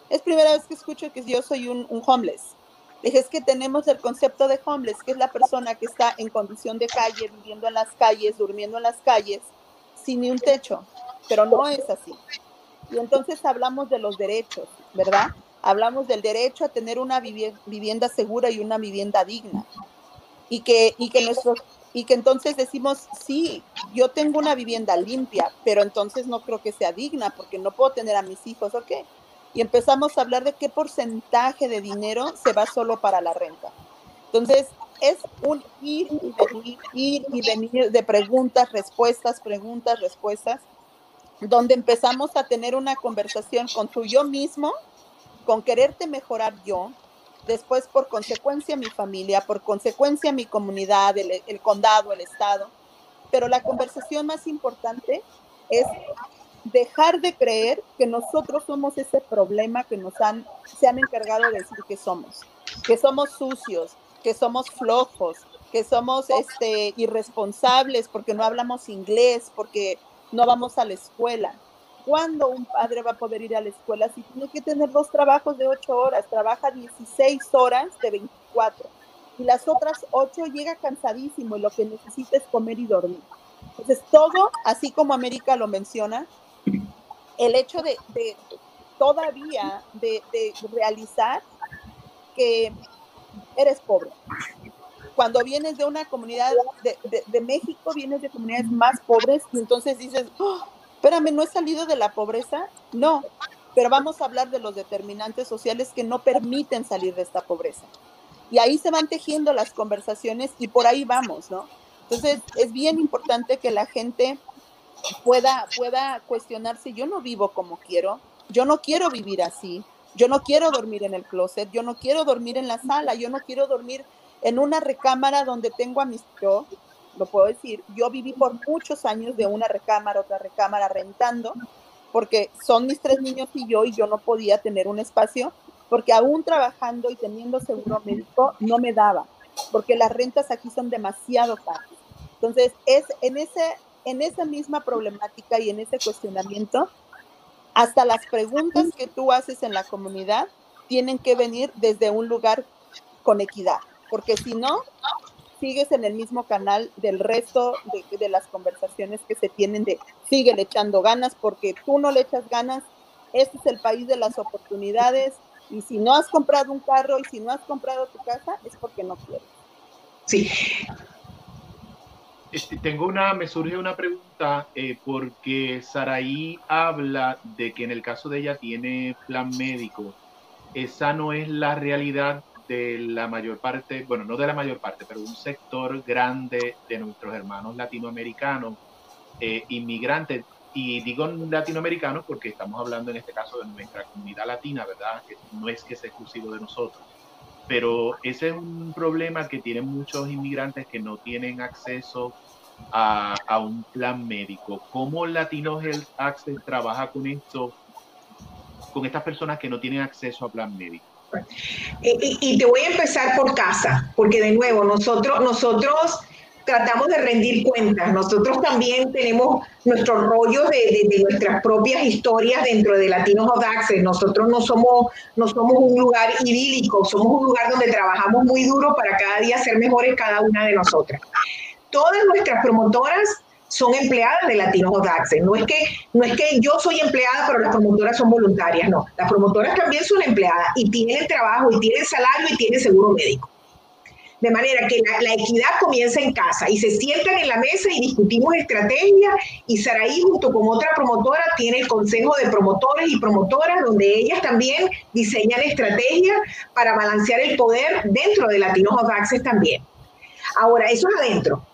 es primera vez que escucho que yo soy un, un homeless. Dije, es que tenemos el concepto de homeless, que es la persona que está en condición de calle, viviendo en las calles, durmiendo en las calles, sin ni un techo, pero no es así. Y entonces hablamos de los derechos, ¿verdad? Hablamos del derecho a tener una vivienda segura y una vivienda digna. Y que, y que nuestros y que entonces decimos, sí, yo tengo una vivienda limpia, pero entonces no creo que sea digna porque no puedo tener a mis hijos, ¿ok? Y empezamos a hablar de qué porcentaje de dinero se va solo para la renta. Entonces, es un ir y venir, ir y venir de preguntas, respuestas, preguntas, respuestas, donde empezamos a tener una conversación con tu yo mismo, con quererte mejorar yo, después por consecuencia mi familia, por consecuencia mi comunidad, el, condado, el estado. Pero la conversación más importante es dejar de creer que nosotros somos ese problema que nos han, se han encargado de decir que somos, que somos sucios, que somos flojos, que somos este, irresponsables porque no hablamos inglés, porque no vamos a la escuela. ¿Cuándo un padre va a poder ir a la escuela si tiene que tener dos trabajos de ocho horas? Trabaja 16 horas de 24 y las otras ocho llega cansadísimo y lo que necesita es comer y dormir. Entonces, todo, así como América lo menciona, el hecho de, todavía de, realizar que eres pobre. Cuando vienes de una comunidad de, de, de, México, vienes de comunidades más pobres y entonces dices, oh, espérame, ¿no he salido de la pobreza? No, pero vamos a hablar de los determinantes sociales que no permiten salir de esta pobreza. Y ahí se van tejiendo las conversaciones y por ahí vamos, ¿no? Entonces, es bien importante que la gente pueda, pueda cuestionarse, yo no vivo como quiero, yo no quiero vivir así, yo no quiero dormir en el closet, yo no quiero dormir en la sala, yo no quiero dormir en una recámara donde tengo a mis yo, lo puedo decir, yo viví por muchos años de una recámara, otra recámara rentando, porque son mis tres niños y yo, y yo no podía tener un espacio, porque aún trabajando y teniendo seguro médico, no me daba, porque las rentas aquí son demasiado caras. Entonces, es en, ese, en esa misma problemática y en ese cuestionamiento, hasta las preguntas que tú haces en la comunidad tienen que venir desde un lugar con equidad, porque si no, sigues en el mismo canal del resto de, de, las conversaciones que se tienen de sigue echando ganas porque tú no le echas ganas. Este es el país de las oportunidades y si no has comprado un carro y si no has comprado tu casa es porque no quieres. Sí. Este, tengo una, me surge una pregunta eh, porque Saraí habla de que en el caso de ella tiene plan médico. Esa no es la realidad de la mayor parte, bueno, no de la mayor parte, pero un sector grande de nuestros hermanos latinoamericanos, eh, inmigrantes, y digo latinoamericanos porque estamos hablando en este caso de nuestra comunidad latina, ¿verdad? Que no es que sea exclusivo de nosotros. Pero ese es un problema que tienen muchos inmigrantes que no tienen acceso a, a un plan médico. ¿Cómo Latino Health Access trabaja con esto, con estas personas que no tienen acceso a plan médico? Y, y, te voy a empezar por casa, porque de nuevo, nosotros, nosotros tratamos de rendir cuentas. Nosotros también tenemos nuestros rollos de, nuestras propias historias dentro de Latinos of. Nosotros no somos, no somos un lugar idílico, somos un lugar donde trabajamos muy duro para cada día ser mejores cada una de nosotras. Todas nuestras promotoras son empleadas de Latinos Access. No es, que, no es que yo soy empleada, pero las promotoras son voluntarias, no. Las promotoras también son empleadas y tienen trabajo y tienen salario y tienen seguro médico. De manera que la, la, equidad comienza en casa y se sientan en la mesa y discutimos estrategia y Saraí junto con otra promotora tiene el consejo de promotores y promotoras donde ellas también diseñan estrategias para balancear el poder dentro de Latinos of Access también. Ahora, eso es adentro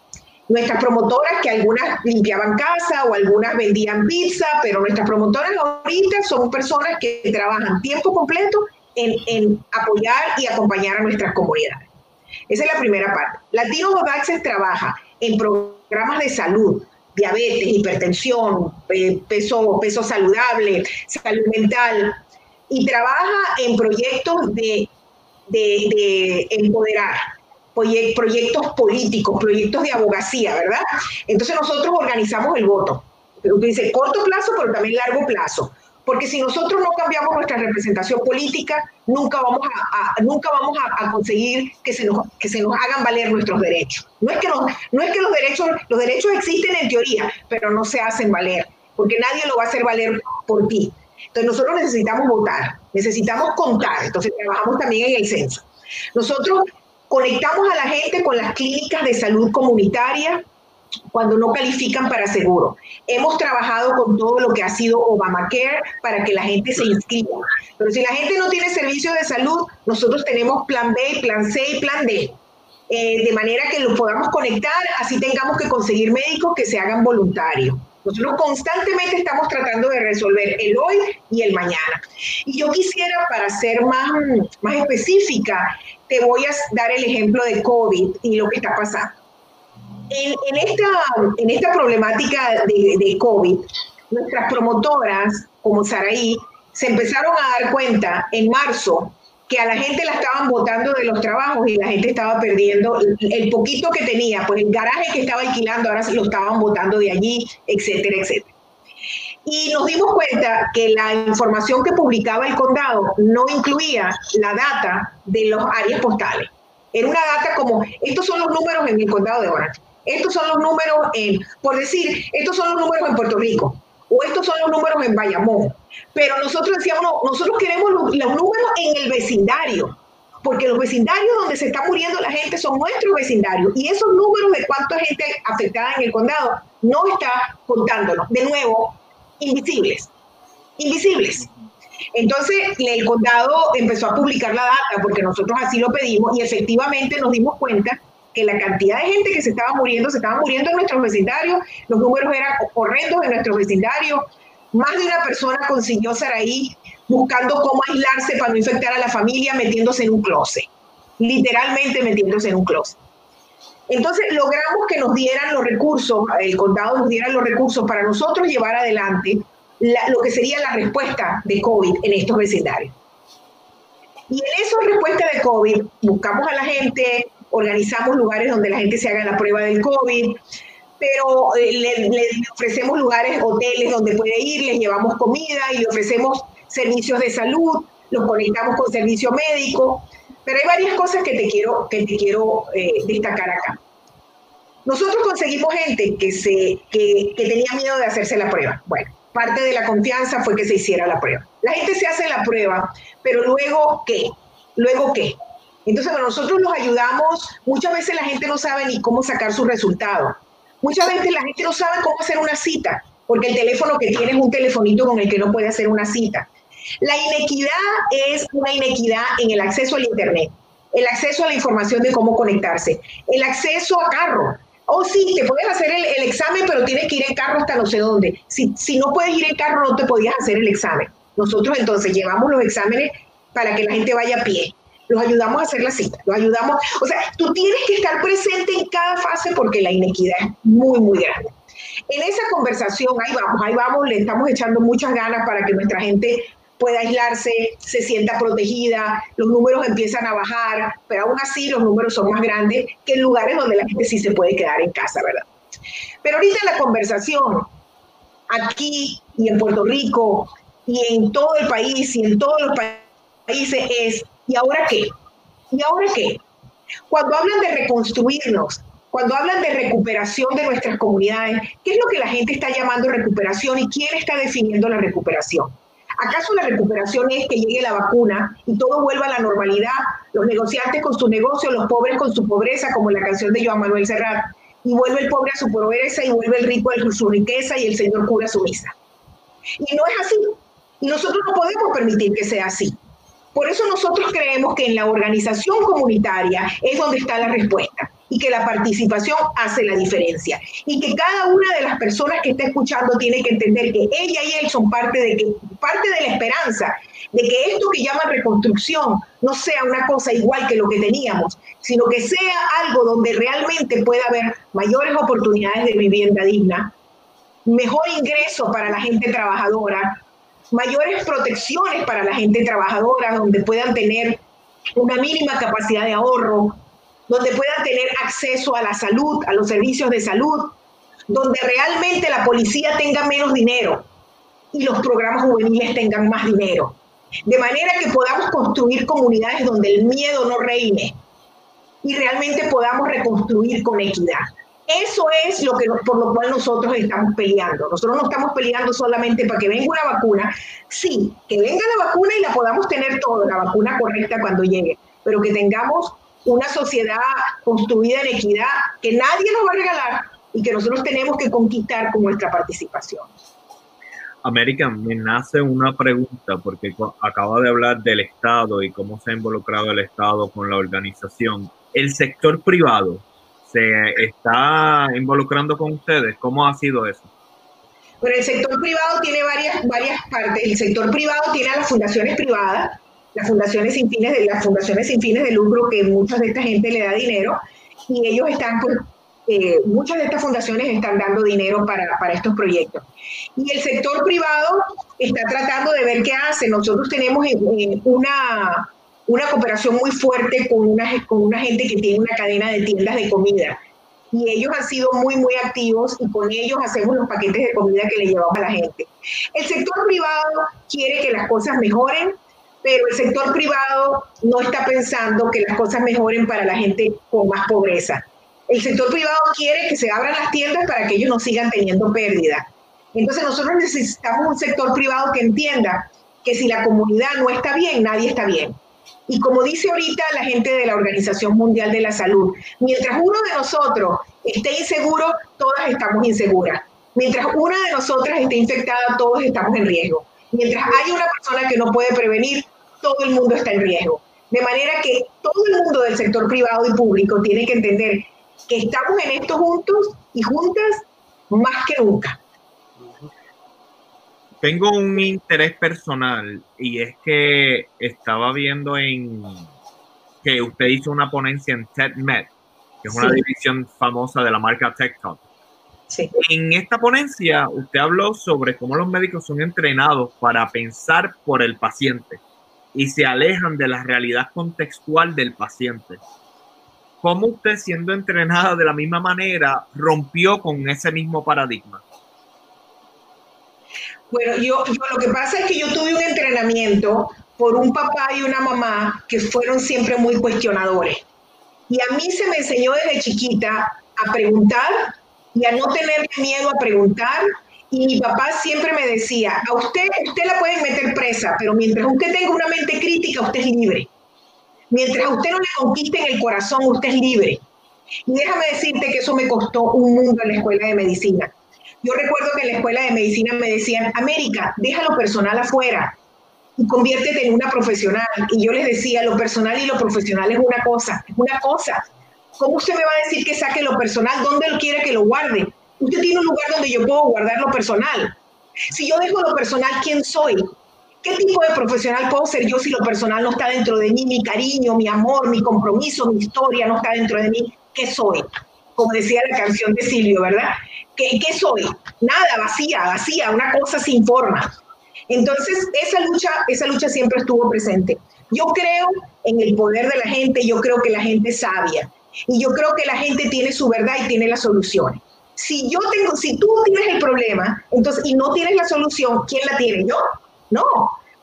nuestras promotoras, que algunas limpiaban casa o algunas vendían pizza, pero nuestras promotoras ahorita son personas que trabajan tiempo completo en, en apoyar y acompañar a nuestras comunidades. Esa es la primera parte. Latino of Access trabaja en programas de salud, diabetes, hipertensión, peso, peso saludable, salud mental, y trabaja en proyectos de, de empoderar, proyectos políticos, proyectos de abogacía, ¿verdad? Entonces nosotros organizamos el voto. dice corto plazo, pero también largo plazo. Porque si nosotros no cambiamos nuestra representación política, nunca vamos a, nunca vamos a, conseguir que se, nos, que se nos hagan valer nuestros derechos. No es, que no es que los derechos, los derechos existen en teoría, pero no se hacen valer, porque nadie lo va a hacer valer por ti. Entonces nosotros necesitamos votar, necesitamos contar, entonces trabajamos también en el censo. Nosotros conectamos a la gente con las clínicas de salud comunitaria, cuando no califican para seguro. Hemos trabajado con todo lo que ha sido Obamacare para que la gente se inscriba. Pero si la gente no tiene servicio de salud, nosotros tenemos plan B, plan C y plan D. Eh, de manera que lo podamos conectar, así tengamos que conseguir médicos que se hagan voluntarios. Nosotros constantemente estamos tratando de resolver el hoy y el mañana. Y yo quisiera, para ser más, más específica, te voy a dar el ejemplo de COVID y lo que está pasando en, esta, en esta problemática de, de, COVID, nuestras promotoras, como Saraí, se empezaron a dar cuenta en marzo que a la gente la estaban botando de los trabajos y la gente estaba perdiendo el, poquito que tenía, pues el garaje que estaba alquilando ahora se lo estaban botando de allí, etcétera, etcétera. Y nos dimos cuenta que la información que publicaba el condado no incluía la data de los áreas postales. Era una data como, estos son los números en el condado de Orange estos son los números en, por decir, estos son los números en Puerto Rico estos son los números en Bayamón. Pero nosotros decíamos, no, nosotros queremos los, números en el vecindario, porque los vecindarios donde se está muriendo la gente son nuestros vecindarios y esos números de cuánta gente afectada en el condado no está contándonos. De nuevo, invisibles, invisibles. Entonces el condado empezó a publicar la data porque nosotros así lo pedimos y efectivamente nos dimos cuenta que la cantidad de gente que se estaba muriendo, se estaba muriendo en nuestros vecindarios, los números eran horrendos en nuestros vecindarios, más de una persona consiguió estar ahí buscando cómo aislarse para no infectar a la familia metiéndose en un closet, literalmente metiéndose en un closet. Entonces logramos que nos dieran los recursos, el condado nos diera los recursos para nosotros llevar adelante lo que sería la respuesta de COVID en estos vecindarios. Y en esa respuesta de COVID buscamos a la gente, organizamos lugares donde la gente se haga la prueba del COVID, pero eh, le, ofrecemos lugares, hoteles donde puede ir, les llevamos comida y le ofrecemos servicios de salud, los conectamos con servicio médico, pero hay varias cosas que te quiero, que te quiero eh, destacar acá. Nosotros conseguimos gente que, se, que, que tenía miedo de hacerse la prueba. Bueno, parte de la confianza fue que se hiciera la prueba. La gente se hace la prueba, pero luego, ¿qué? Luego, ¿qué? Entonces, cuando nosotros los ayudamos, muchas veces la gente no sabe ni cómo sacar su resultado. Muchas veces la gente no sabe cómo hacer una cita, porque el teléfono que tiene es un telefonito con el que no puede hacer una cita. La inequidad es una inequidad en el acceso al Internet, el acceso a la información de cómo conectarse, el acceso a carro. Oh, sí, te puedes hacer el, examen, pero tienes que ir en carro hasta no sé dónde. Si, si no puedes ir en carro, no te podías hacer el examen. Nosotros entonces llevamos los exámenes para que la gente vaya a pie los ayudamos a hacer la cita, los ayudamos, o sea, tú tienes que estar presente en cada fase porque la inequidad es muy, muy grande. En esa conversación, ahí vamos, ahí vamos, le estamos echando muchas ganas para que nuestra gente pueda aislarse, se sienta protegida, los números empiezan a bajar, pero aún así los números son más grandes que en lugares donde la gente sí se puede quedar en casa, ¿verdad? Pero ahorita la conversación, aquí y en Puerto Rico y en todo el país y en todos los países es ¿Y ahora qué? ¿Y ahora qué? Cuando hablan de reconstruirnos, cuando hablan de recuperación de nuestras comunidades, ¿qué es lo que la gente está llamando recuperación y quién está definiendo la recuperación? ¿Acaso la recuperación es que llegue la vacuna y todo vuelva a la normalidad? Los negociantes con su negocio, los pobres con su pobreza, como la canción de Joan Manuel Serrat, y vuelve el pobre a su pobreza y vuelve el rico a su riqueza y el señor cura su misa. Y no es así. Y nosotros no podemos permitir que sea así. Por eso nosotros creemos que en la organización comunitaria es donde está la respuesta y que la participación hace la diferencia. Y que cada una de las personas que está escuchando tiene que entender que ella y él son parte de que parte de la esperanza de que esto que llaman reconstrucción no sea una cosa igual que lo que teníamos, sino que sea algo donde realmente pueda haber mayores oportunidades de vivienda digna, mejor ingreso para la gente trabajadora, mayores protecciones para la gente trabajadora, donde puedan tener una mínima capacidad de ahorro, donde puedan tener acceso a la salud, a los servicios de salud, donde realmente la policía tenga menos dinero y los programas juveniles tengan más dinero. De manera que podamos construir comunidades donde el miedo no reine y realmente podamos reconstruir con equidad. Eso es lo que por lo cual nosotros estamos peleando. Nosotros no estamos peleando solamente para que venga una vacuna. Sí, que venga la vacuna y la podamos tener toda, la vacuna correcta cuando llegue, pero que tengamos una sociedad construida en equidad que nadie nos va a regalar y que nosotros tenemos que conquistar con nuestra participación. América, me nace una pregunta porque acaba de hablar del Estado y cómo se ha involucrado el Estado con la organización. El sector privado se está involucrando con ustedes. ¿Cómo ha sido eso? Bueno, el sector privado tiene varias, varias partes. El sector privado tiene a las fundaciones privadas, las fundaciones sin fines de las fundaciones sin fines de lucro que mucha de esta gente le da dinero y ellos están pues, eh, muchas de estas fundaciones están dando dinero para, para, estos proyectos. Y el sector privado está tratando de ver qué hace. Nosotros tenemos una, una cooperación muy fuerte con una, con una gente que tiene una cadena de tiendas de comida. Y ellos han sido muy, muy activos y con ellos hacemos los paquetes de comida que le llevamos a la gente. El sector privado quiere que las cosas mejoren, pero el sector privado no está pensando que las cosas mejoren para la gente con más pobreza. El sector privado quiere que se abran las tiendas para que ellos no sigan teniendo pérdida. Entonces nosotros necesitamos un sector privado que entienda que si la comunidad no está bien, nadie está bien. Y como dice ahorita la gente de la Organización Mundial de la Salud, mientras uno de nosotros esté inseguro, todas estamos inseguras. Mientras una de nosotras esté infectada, todos estamos en riesgo. Mientras hay una persona que no puede prevenir, todo el mundo está en riesgo. De manera que todo el mundo del sector privado y público tiene que entender que estamos en esto juntos y juntas más que nunca. Tengo un interés personal y es que estaba viendo en que usted hizo una ponencia en TEDMED, que es una división famosa de la marca TikTok. Sí. En esta ponencia usted habló sobre cómo los médicos son entrenados para pensar por el paciente y se alejan de la realidad contextual del paciente. ¿Cómo usted, siendo entrenada de la misma manera, rompió con ese mismo paradigma? Bueno, yo, lo que pasa es que yo tuve un entrenamiento por un papá y una mamá que fueron siempre muy cuestionadores. Y a mí se me enseñó desde chiquita a preguntar y a no tener miedo a preguntar. Y mi papá siempre me decía, a usted, usted la pueden meter presa, pero mientras usted tenga una mente crítica, usted es libre. Mientras usted no le conquiste en el corazón, usted es libre. Y déjame decirte que eso me costó un mundo en la escuela de medicina. Yo recuerdo que en la escuela de medicina me decían, América, deja lo personal afuera y conviértete en una profesional. Y yo les decía, lo personal y lo profesional es una cosa, es una cosa. ¿Cómo usted me va a decir que saque lo personal? ¿Dónde lo quiere que lo guarde? Usted tiene un lugar donde yo puedo guardar lo personal. Si yo dejo lo personal, ¿quién soy? ¿Qué tipo de profesional puedo ser yo si lo personal no está dentro de mí? Mi cariño, mi amor, mi compromiso, mi historia no está dentro de mí. ¿Qué soy? Como decía la canción de Silvio, ¿verdad? ¿Qué, soy? Nada, vacía, vacía, una cosa sin forma. Entonces, esa lucha, esa lucha siempre estuvo presente. Yo creo en el poder de la gente, yo creo que la gente es sabia y yo creo que la gente tiene su verdad y tiene las soluciones. Si yo tengo, si tú tienes el problema, entonces y no tienes la solución, ¿quién la tiene? Yo. No,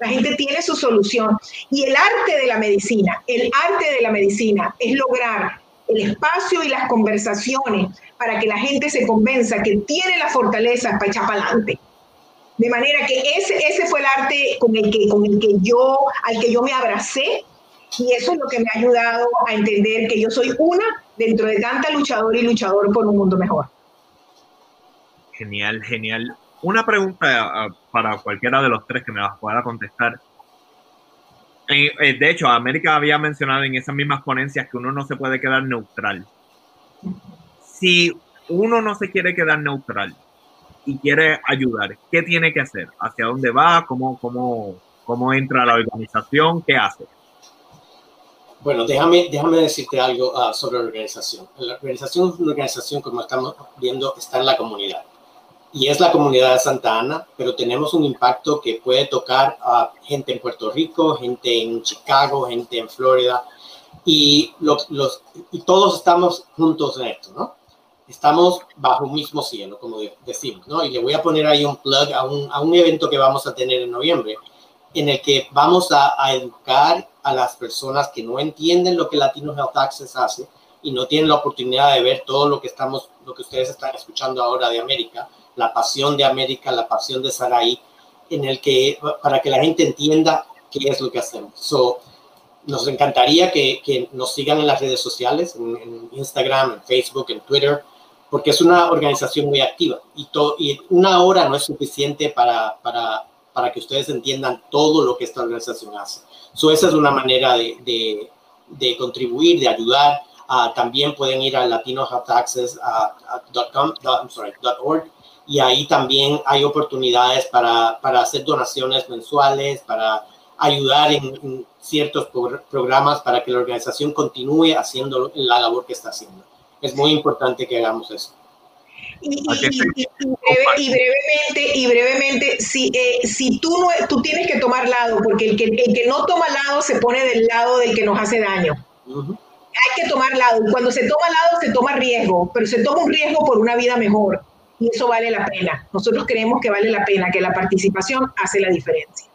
la gente tiene su solución. Y el arte de la medicina, el arte de la medicina es lograr el espacio y las conversaciones para que la gente se convenza que tiene la fortaleza para echar para adelante. De manera que ese, ese fue el arte con el, que, con el que yo, al que yo me abracé y eso es lo que me ha ayudado a entender que yo soy una dentro de tanta luchador y luchador por un mundo mejor. Genial, genial. Una pregunta uh, para cualquiera de los tres que me pueda contestar. Eh, de hecho, América había mencionado en esas mismas ponencias que uno no se puede quedar neutral. Si uno no se quiere quedar neutral y quiere ayudar, ¿qué tiene que hacer? ¿Hacia dónde va? ¿Cómo, cómo, cómo entra la organización? ¿Qué hace? Bueno, déjame, déjame decirte algo uh, sobre la organización. La organización es una organización, como estamos viendo, está en la comunidad y es la comunidad de Santa Ana, pero tenemos un impacto que puede tocar a gente en Puerto Rico, gente en Chicago, gente en Florida, y, los, y todos estamos juntos en esto, ¿no? estamos bajo un mismo cielo, como decimos, ¿no? Y le voy a poner ahí un plug a un, a un evento que vamos a tener en noviembre, en el que vamos a, a, educar a las personas que no entienden lo que Latino Health Access hace y no tienen la oportunidad de ver todo lo que estamos, lo que ustedes están escuchando ahora de América, la pasión de América, la pasión de Saraí, en el que, para que la gente entienda qué es lo que hacemos. So, nos encantaría que, que, nos sigan en las redes sociales, en, en, Instagram, en Facebook, en Twitter, porque es una organización muy activa y, to, y una hora no es suficiente para, para, para, que ustedes entiendan todo lo que esta organización hace. So, esa es una manera de, de, de contribuir, de ayudar. Uh, también pueden ir a latinohealthaccess.org y ahí también hay oportunidades para, para hacer donaciones mensuales, para ayudar en, en ciertos programas para que la organización continúe haciendo la labor que está haciendo. Es muy importante que hagamos eso. Y, y, y, breve, y, brevemente, y brevemente, si, eh, si tú, no, tú tienes que tomar lado, porque el que, el que no toma lado se pone del lado del que nos hace daño. Uh -huh. Hay que tomar lado. Cuando se toma lado, se toma riesgo, pero se toma un riesgo por una vida mejor. Y eso vale la pena. Nosotros creemos que vale la pena, que la participación hace la diferencia.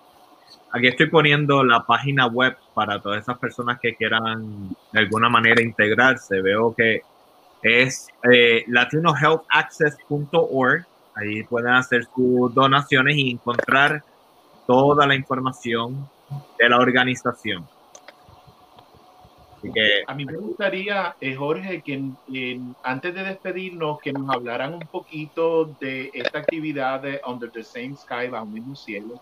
Aquí estoy poniendo la página web para todas esas personas que quieran de alguna manera integrarse. Veo que es eh, latinohealthaccess.org. Ahí pueden hacer sus donaciones y encontrar toda la información de la organización. Así que, a mí me gustaría, eh, Jorge, que eh, antes de despedirnos, que nos hablaran un poquito de esta actividad de Under the Same Sky, bajo el mismo cielo.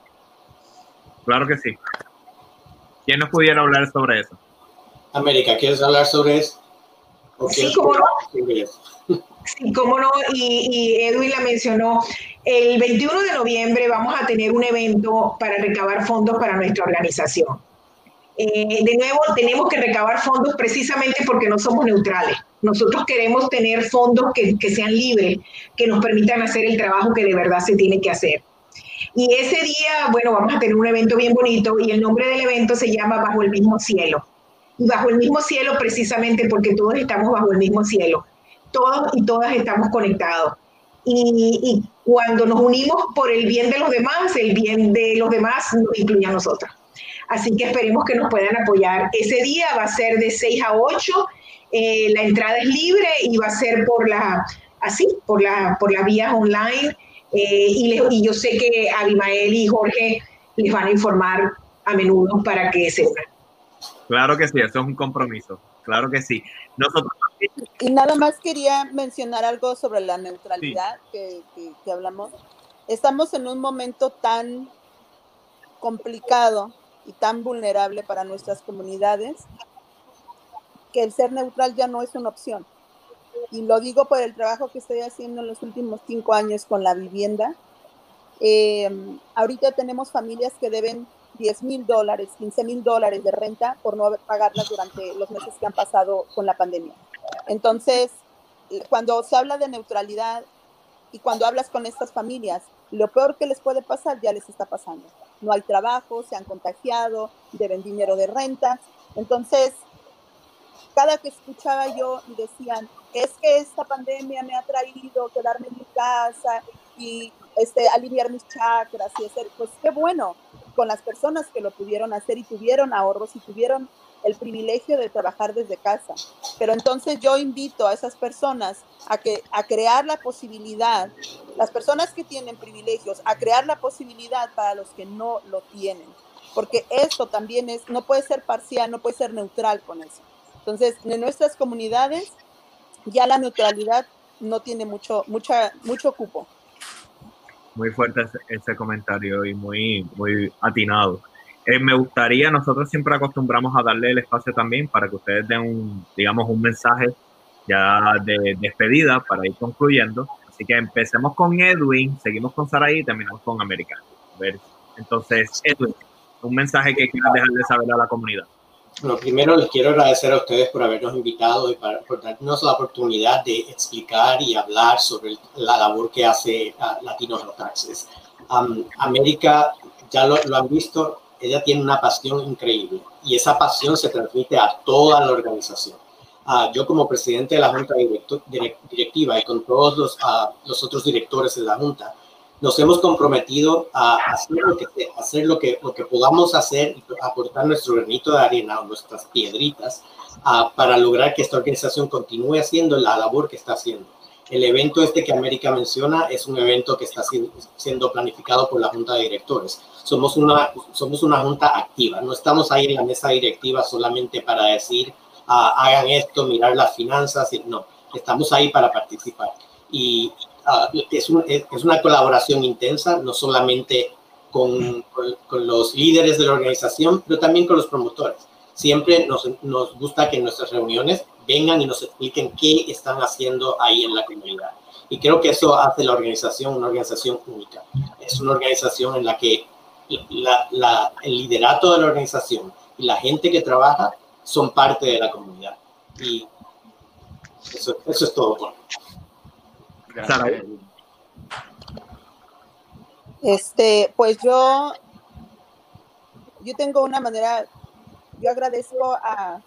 Claro que sí. ¿Quién nos pudiera hablar sobre eso? América, ¿quieres hablar sobre eso? Sí, cómo no. Sí, cómo no, y, y, Edwin la mencionó. El 21 de noviembre vamos a tener un evento para recabar fondos para nuestra organización. Eh, de nuevo, tenemos que recabar fondos precisamente porque no somos neutrales. Nosotros queremos tener fondos que, sean libres, que nos permitan hacer el trabajo que de verdad se tiene que hacer. Y ese día, bueno, vamos a tener un evento bien bonito y el nombre del evento se llama Bajo el mismo cielo y bajo el mismo cielo precisamente porque todos estamos bajo el mismo cielo. Todos y todas estamos conectados. Y, y, cuando nos unimos por el bien de los demás, el bien de los demás nos incluye a nosotros. Así que esperemos que nos puedan apoyar. Ese día va a ser de 6 a 8, eh, la entrada es libre y va a ser por la, así, por la, por las vías online. Eh, y, les, y yo sé que Abimael y Jorge les van a informar a menudo para que se unan. Claro que sí, eso es un compromiso. Claro que sí. Nosotros... Y nada más quería mencionar algo sobre la neutralidad sí. que, que, que, hablamos. Estamos en un momento tan complicado y tan vulnerable para nuestras comunidades que el ser neutral ya no es una opción. Y lo digo por el trabajo que estoy haciendo en los últimos cinco años con la vivienda. Eh, ahorita tenemos familias que deben 10 mil dólares, 15 mil dólares de renta por no pagarlas durante los meses que han pasado con la pandemia. Entonces, cuando se habla de neutralidad y cuando hablas con estas familias, lo peor que les puede pasar ya les está pasando. No hay trabajo, se han contagiado, deben dinero de renta. Entonces, cada que escuchaba yo decían, es que esta pandemia me ha traído quedarme en mi casa y este, aliviar mis chakras y hacer, pues qué bueno, con las personas que lo pudieron hacer y tuvieron ahorros y tuvieron el privilegio de trabajar desde casa. Pero entonces yo invito a esas personas a, que, a crear la posibilidad, las personas que tienen privilegios, a crear la posibilidad para los que no lo tienen. Porque esto también es, no puede ser parcial, no puede ser neutral con eso. Entonces, en nuestras comunidades ya la neutralidad no tiene mucho, mucha, mucho cupo muy fuerte ese, ese, comentario y muy, muy atinado. Eh, me gustaría, nosotros siempre acostumbramos a darle el espacio también para que ustedes den un, digamos, un mensaje ya de despedida para ir concluyendo. Así que empecemos con Edwin, seguimos con Saraí y terminamos con América. A ver, entonces, Edwin, un mensaje que quieras dejarle saber a la comunidad. Bueno, primero les quiero agradecer a ustedes por habernos invitado y para, por darnos la oportunidad de explicar y hablar sobre la labor que hace uh, Latino Health Access. Um, América, ya lo, lo, han visto, ella tiene una pasión increíble y esa pasión se transmite a toda la organización. ah, yo como presidente de la Junta Directiva y con todos los, ah, los otros directores de la Junta, nos hemos comprometido a hacer lo que, hacer lo que, lo que podamos hacer aportar nuestro granito de arena o nuestras piedritas para lograr que esta organización continúe haciendo la labor que está haciendo. El evento este que América menciona es un evento que está siendo planificado por la Junta de Directores. Somos una, somos una junta activa, no estamos ahí en la mesa directiva solamente para decir ah, hagan esto, mirar las finanzas, no, estamos ahí para participar. Y Ah, es, es, una colaboración intensa, no solamente con, con, los líderes de la organización, pero también con los promotores. Siempre nos, nos gusta que en nuestras reuniones vengan y nos expliquen qué están haciendo ahí en la comunidad. Y creo que eso hace la organización una organización única. Es una organización en la que la, la, el liderato de la organización y la gente que trabaja son parte de la comunidad. Y eso, eso es todo por mí. Este, pues yo, yo tengo una manera, yo agradezco a,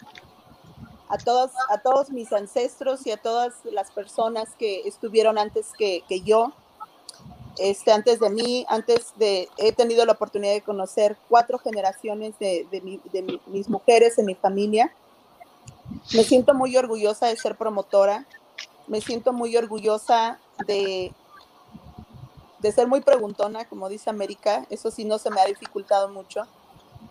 a todos, a todos mis ancestros y a todas las personas que estuvieron antes que, que yo, este, antes de mí, antes de, he tenido la oportunidad de conocer cuatro generaciones de, de, de mis mujeres en mi familia. Me siento muy orgullosa de ser promotora me siento muy orgullosa de, de ser muy preguntona, como dice América. Eso sí no se me ha dificultado mucho.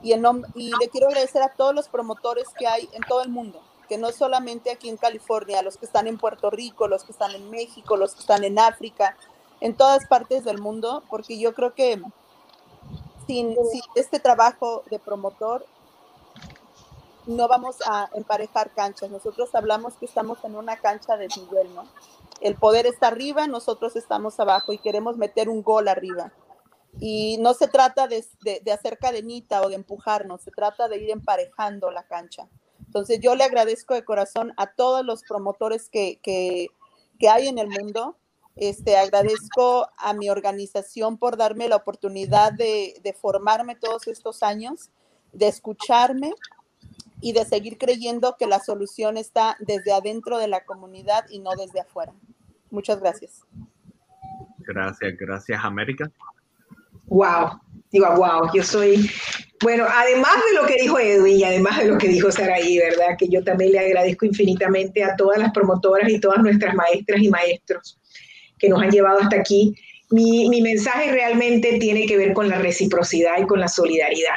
Y, en, y le quiero agradecer a todos los promotores que hay en todo el mundo, que no solamente aquí en California, los que están en Puerto Rico, los que están en México, los que están en África, en todas partes del mundo, porque yo creo que sin, sin este trabajo de promotor no vamos a emparejar canchas. Nosotros hablamos que estamos en una cancha de nivel, ¿no? El poder está arriba, nosotros estamos abajo y queremos meter un gol arriba. Y no se trata de, hacer cadenita o de empujarnos, se trata de ir emparejando la cancha. Entonces yo le agradezco de corazón a todos los promotores que, que, hay en el mundo. Este, agradezco a mi organización por darme la oportunidad de, de formarme todos estos años, de escucharme y de seguir creyendo que la solución está desde adentro de la comunidad y no desde afuera. Muchas gracias. Gracias, gracias América. Wow, digo, wow, yo soy, bueno, además de lo que dijo Edwin y además de lo que dijo Saraí, ¿verdad? Que yo también le agradezco infinitamente a todas las promotoras y todas nuestras maestras y maestros que nos han llevado hasta aquí. Mi, mi mensaje realmente tiene que ver con la reciprocidad y con la solidaridad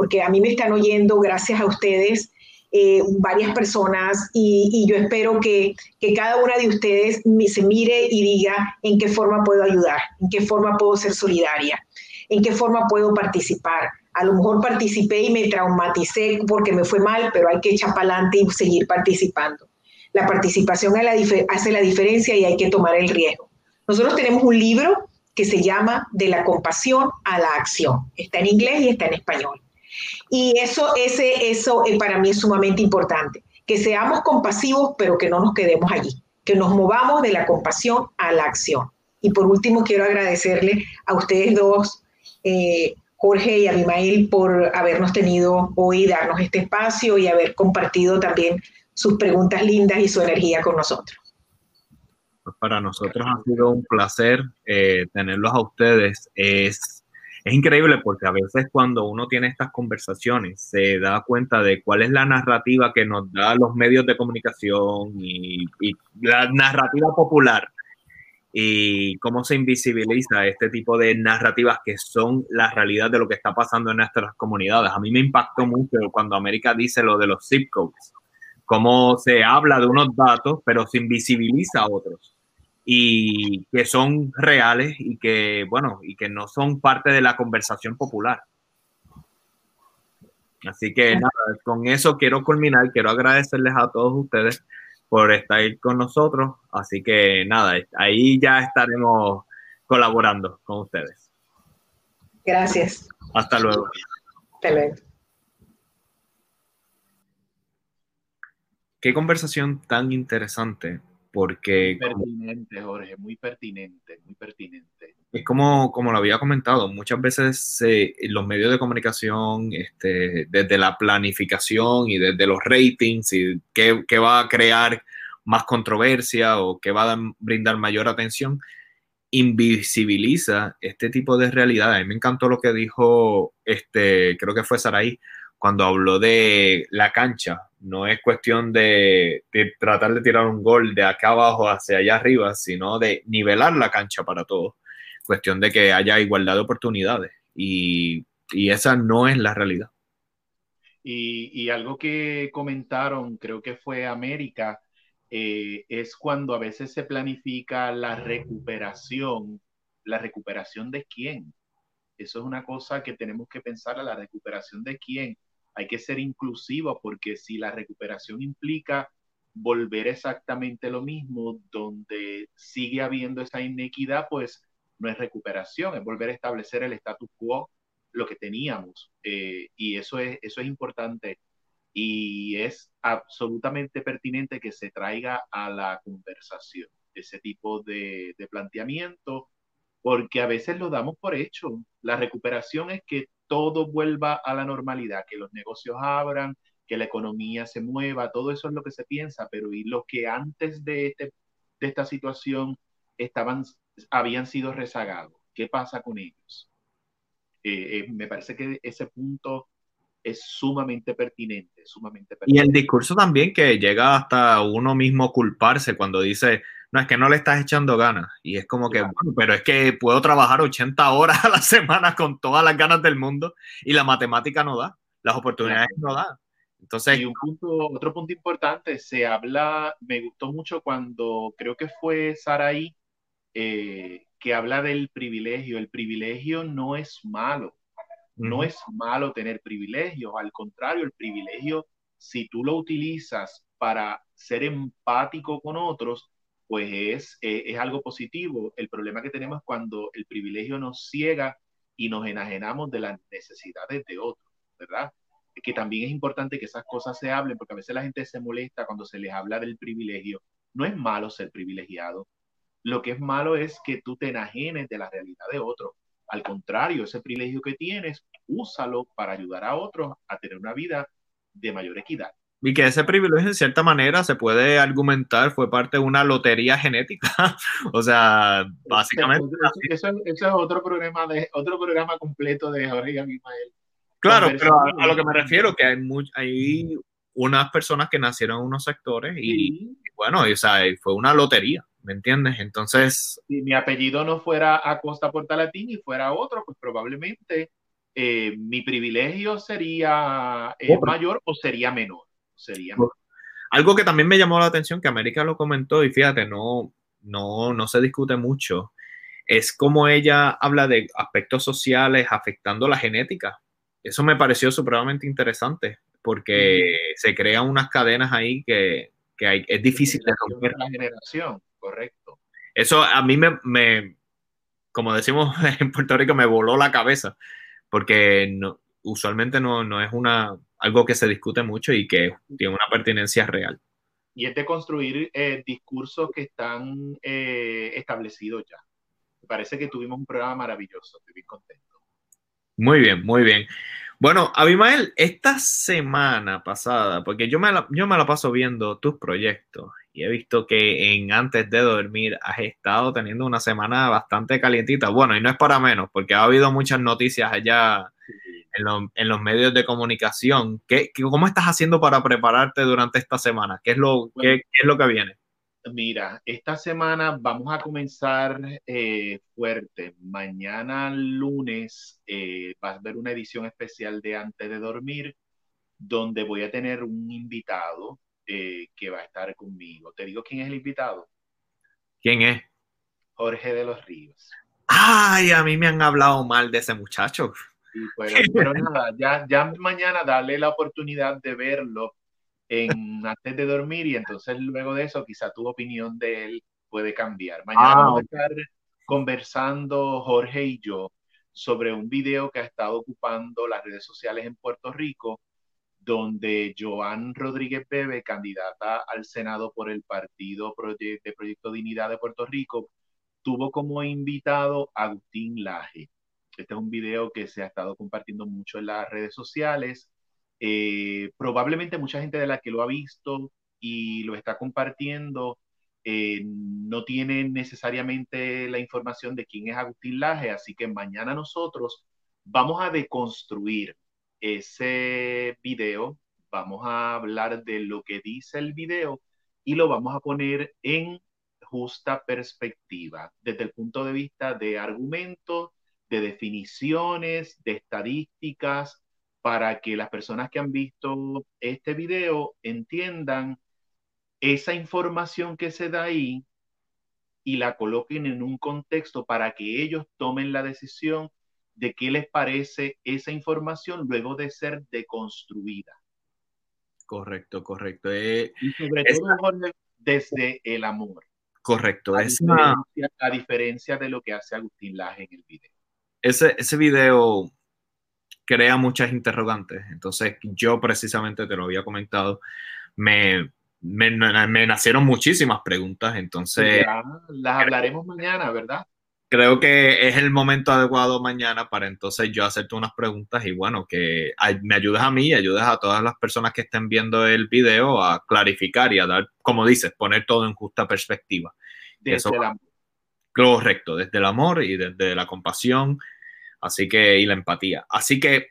porque a mí me están oyendo gracias a ustedes eh, varias personas y, yo espero que, que, cada una de ustedes se mire y diga en qué forma puedo ayudar, en qué forma puedo ser solidaria, en qué forma puedo participar. A lo mejor participé y me traumaticé porque me fue mal, pero hay que echar para adelante y seguir participando. La participación hace la diferencia y hay que tomar el riesgo. Nosotros tenemos un libro que se llama De la compasión a la acción. Está en inglés y está en español. Y eso, ese, eso eh, para mí es sumamente importante, que seamos compasivos, pero que no nos quedemos allí, que nos movamos de la compasión a la acción. Y por último, quiero agradecerle a ustedes dos, eh, Jorge y Abimael, por habernos tenido hoy, darnos este espacio y haber compartido también sus preguntas lindas y su energía con nosotros. Pues para nosotros ha sido un placer eh, tenerlos a ustedes. Es es increíble porque a veces cuando uno tiene estas conversaciones se da cuenta de cuál es la narrativa que nos da los medios de comunicación y, la narrativa popular y cómo se invisibiliza este tipo de narrativas que son la realidad de lo que está pasando en nuestras comunidades. A mí me impactó mucho cuando América dice lo de los zip codes, cómo se habla de unos datos pero se invisibiliza a otros y que son reales y que, bueno, y que no son parte de la conversación popular. Así que nada, con eso quiero culminar, quiero agradecerles a todos ustedes por estar con nosotros, así que nada, ahí ya estaremos colaborando con ustedes. Gracias. Hasta luego. Hasta luego. Qué conversación tan interesante porque... Muy pertinente, Jorge, muy pertinente, muy pertinente. Es como, como lo había comentado, muchas veces los medios de comunicación, este, desde la planificación y desde los ratings y qué, qué va a crear más controversia o qué va a brindar mayor atención, invisibiliza este tipo de realidad. A mí me encantó lo que dijo, este, creo que fue Saraí, cuando habló de la cancha. No es cuestión de, tratar de tirar un gol de acá abajo hacia allá arriba, sino de nivelar la cancha para todos. Cuestión de que haya igualdad de oportunidades. Y, esa no es la realidad. Y, algo que comentaron, creo que fue América, eh, es cuando a veces se planifica la recuperación. ¿La recuperación de quién? Eso es una cosa que tenemos que pensar, la recuperación de quién. Hay que ser inclusivo porque si la recuperación implica volver exactamente lo mismo, donde sigue habiendo esa inequidad, pues no es recuperación, es volver a establecer el status quo, lo que teníamos. Eh, y eso es, eso es importante y es absolutamente pertinente que se traiga a la conversación ese tipo de, planteamiento, porque a veces lo damos por hecho. La recuperación es que todo vuelva a la normalidad, que los negocios abran, que la economía se mueva, todo eso es lo que se piensa, pero y los que antes de, este, de esta situación estaban, habían sido rezagados, ¿qué pasa con ellos? Eh, eh, me parece que ese punto es sumamente pertinente, sumamente pertinente. Y el discurso también que llega hasta uno mismo culparse cuando dice, no, es que no le estás echando ganas. Y es como que, bueno, pero es que puedo trabajar 80 horas a la semana con todas las ganas del mundo y la matemática no da, las oportunidades no dan. Entonces, y un punto, otro punto importante, se habla, me gustó mucho cuando creo que fue Saraí, eh, que habla del privilegio. El privilegio no es malo no es malo tener privilegios, al contrario, el privilegio, si tú lo utilizas para ser empático con otros, pues es, eh, es algo positivo. El problema que tenemos cuando el privilegio nos ciega y nos enajenamos de las necesidades de otros, ¿verdad? Que también es importante que esas cosas se hablen, porque a veces la gente se molesta cuando se les habla del privilegio. No es malo ser privilegiado. Lo que es malo es que tú te enajenes de la realidad de otros. Al contrario, ese privilegio que tienes, úsalo para ayudar a otros a tener una vida de mayor equidad. Y que ese privilegio, en cierta manera, se puede argumentar, fue parte de una lotería genética. *laughs* o sea, básicamente. Eso, es otro programa, de, otro programa completo de Jorge y Abimael. Claro, pero a, lo que me refiero, que hay, hay unas personas que nacieron en unos sectores y, bueno, o sea, fue una lotería. ¿me entiendes? Entonces... Si mi apellido no fuera Acosta Portalatín y fuera otro, pues probablemente eh, mi privilegio sería eh, mayor o sería menor. Sería Algo que también me llamó la atención, que América lo comentó y fíjate, no, no, no se discute mucho, es como ella habla de aspectos sociales afectando la genética. Eso me pareció supremamente interesante porque se crean unas cadenas ahí que, que hay, es difícil de romper. La generación. Correcto. Eso a mí me, como decimos *laughs* en Puerto Rico, me voló la cabeza, porque no, usualmente no, es una, algo que se discute mucho y que tiene una pertinencia real. Y es de construir eh, discursos que están eh, establecidos ya. Me parece que tuvimos un programa maravilloso, estoy bien contento. Muy bien, muy bien. Bueno, Abimael, esta semana pasada, porque yo me yo me la paso viendo tus proyectos y he visto que en antes de dormir has estado teniendo una semana bastante calientita. Bueno, y no es para menos, porque ha habido muchas noticias allá en, los medios de comunicación. ¿Qué, cómo estás haciendo para prepararte durante esta semana? ¿Qué es lo, qué, es lo que viene? Mira, esta semana vamos a comenzar eh, fuerte. Mañana lunes eh, vas a ver una edición especial de Antes de Dormir, donde voy a tener un invitado eh, que va a estar conmigo. Te digo quién es el invitado. ¿Quién es? Jorge de los Ríos. Ay, a mí me han hablado mal de ese muchacho. Pero, nada, ya, ya mañana dale la oportunidad de verlo en, antes de dormir y entonces luego de eso quizá tu opinión de él puede cambiar. Mañana ah, vamos a estar conversando Jorge y yo sobre un video que ha estado ocupando las redes sociales en Puerto Rico donde Joan Rodríguez Bebe, candidata al Senado por el Partido de Proyecto Dignidad de Puerto Rico, tuvo como invitado a Agustín Laje. Este es un video que se ha estado compartiendo mucho en las redes sociales. Eh, probablemente mucha gente de la que lo ha visto y lo está compartiendo eh, no tiene necesariamente la información de quién es Agustín Laje, así que mañana nosotros vamos a deconstruir ese video, vamos a hablar de lo que dice el video y lo vamos a poner en justa perspectiva, desde el punto de vista de argumentos, de definiciones, de estadísticas, para que las personas que han visto este video entiendan esa información que se da ahí y la coloquen en un contexto para que ellos tomen la decisión de qué les parece esa información luego de ser deconstruida. Correcto, correcto. Eh, y sobre todo desde el amor. Correcto. A, diferencia, a diferencia de lo que hace Agustín Laje en el video. Ese, ese video crea muchas interrogantes. Entonces, yo precisamente te lo había comentado, me, me, me nacieron muchísimas preguntas. Entonces, las hablaremos mañana, ¿verdad? creo que es el momento adecuado mañana para entonces yo hacerte unas preguntas y bueno, que me ayudes a mí y ayudes a todas las personas que estén viendo el video a clarificar y a dar, como dices, poner todo en justa perspectiva. Desde. Correcto, desde el amor y desde la compasión, así que, y la empatía. Así que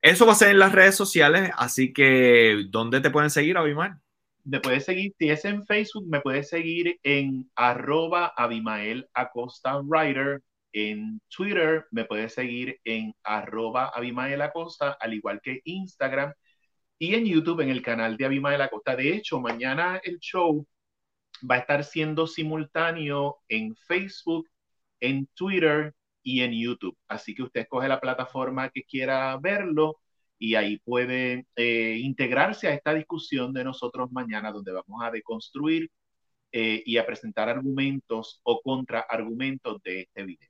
eso va a ser en las redes sociales, así que, ¿dónde te pueden seguir, Abimael? me puedes seguir, si es en Facebook, me puedes seguir en arroba Abimael Acosta Writer. En Twitter me puedes seguir en arroba Abimael Acosta, al igual que Instagram. Y en YouTube, en el canal de Abimael Acosta. De hecho, mañana el show va a estar siendo simultáneo en Facebook, en Twitter y en YouTube. Así que usted escoge la plataforma que quiera verlo y ahí puede eh, integrarse a esta discusión de nosotros mañana, donde vamos a deconstruir eh, y a presentar argumentos o contraargumentos de este video.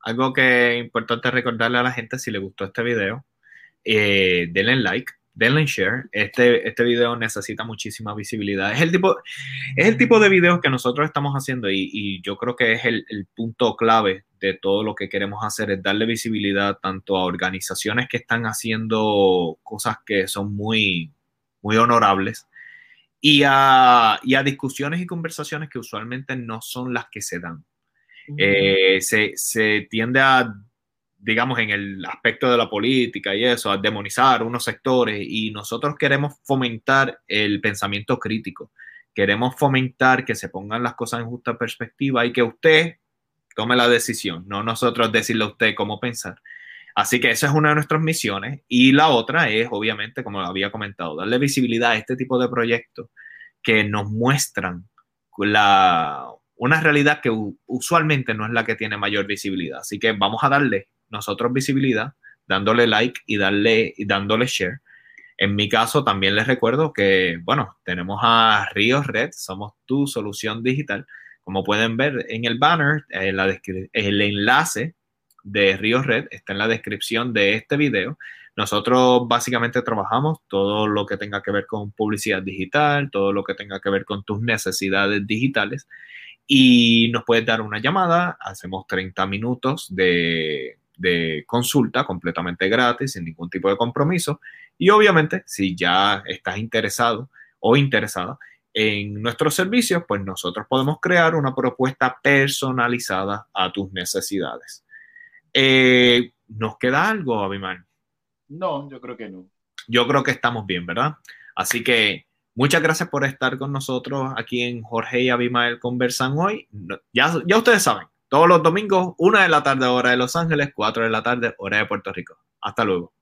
Algo que es importante recordarle a la gente, si le gustó este video, eh, denle like, denle share. Este, este video necesita muchísima visibilidad. Es el tipo, es el tipo de videos que nosotros estamos haciendo y, y yo creo que es el, el punto clave de todo lo que queremos hacer es darle visibilidad tanto a organizaciones que están haciendo cosas que son muy, muy honorables y a, y a discusiones y conversaciones que usualmente no son las que se dan. Eh, se, se, tiende a, digamos, en el aspecto de la política y eso, a demonizar unos sectores y nosotros queremos fomentar el pensamiento crítico. Queremos fomentar que se pongan las cosas en justa perspectiva y que usted tome la decisión, no nosotros decirle a usted cómo pensar. Así que esa es una de nuestras misiones. Y la otra es, obviamente, como había comentado, darle visibilidad a este tipo de proyectos que nos muestran la, una realidad que usualmente no es la que tiene mayor visibilidad. Así que vamos a darle nosotros visibilidad, dándole like y, darle, y dándole share. En mi caso, también les recuerdo que, bueno, tenemos a Ríos Red, somos tu solución digital como pueden ver en el banner, eh, el enlace de Río Red está en la descripción de este video. Nosotros básicamente trabajamos todo lo que tenga que ver con publicidad digital, todo lo que tenga que ver con tus necesidades digitales y nos puedes dar una llamada, hacemos 30 minutos de, de, consulta completamente gratis, sin ningún tipo de compromiso. Y obviamente, si ya estás interesado o interesada en nuestros servicios, pues nosotros podemos crear una propuesta personalizada a tus necesidades. Eh, ¿Nos queda algo, Abimael? No, yo creo que no. Yo creo que estamos bien, ¿verdad? Así que muchas gracias por estar con nosotros aquí en Jorge y Abimael Conversan hoy. Ya, ya ustedes saben, todos los domingos, una de la tarde hora de Los Ángeles, cuatro de la tarde hora de Puerto Rico. Hasta luego.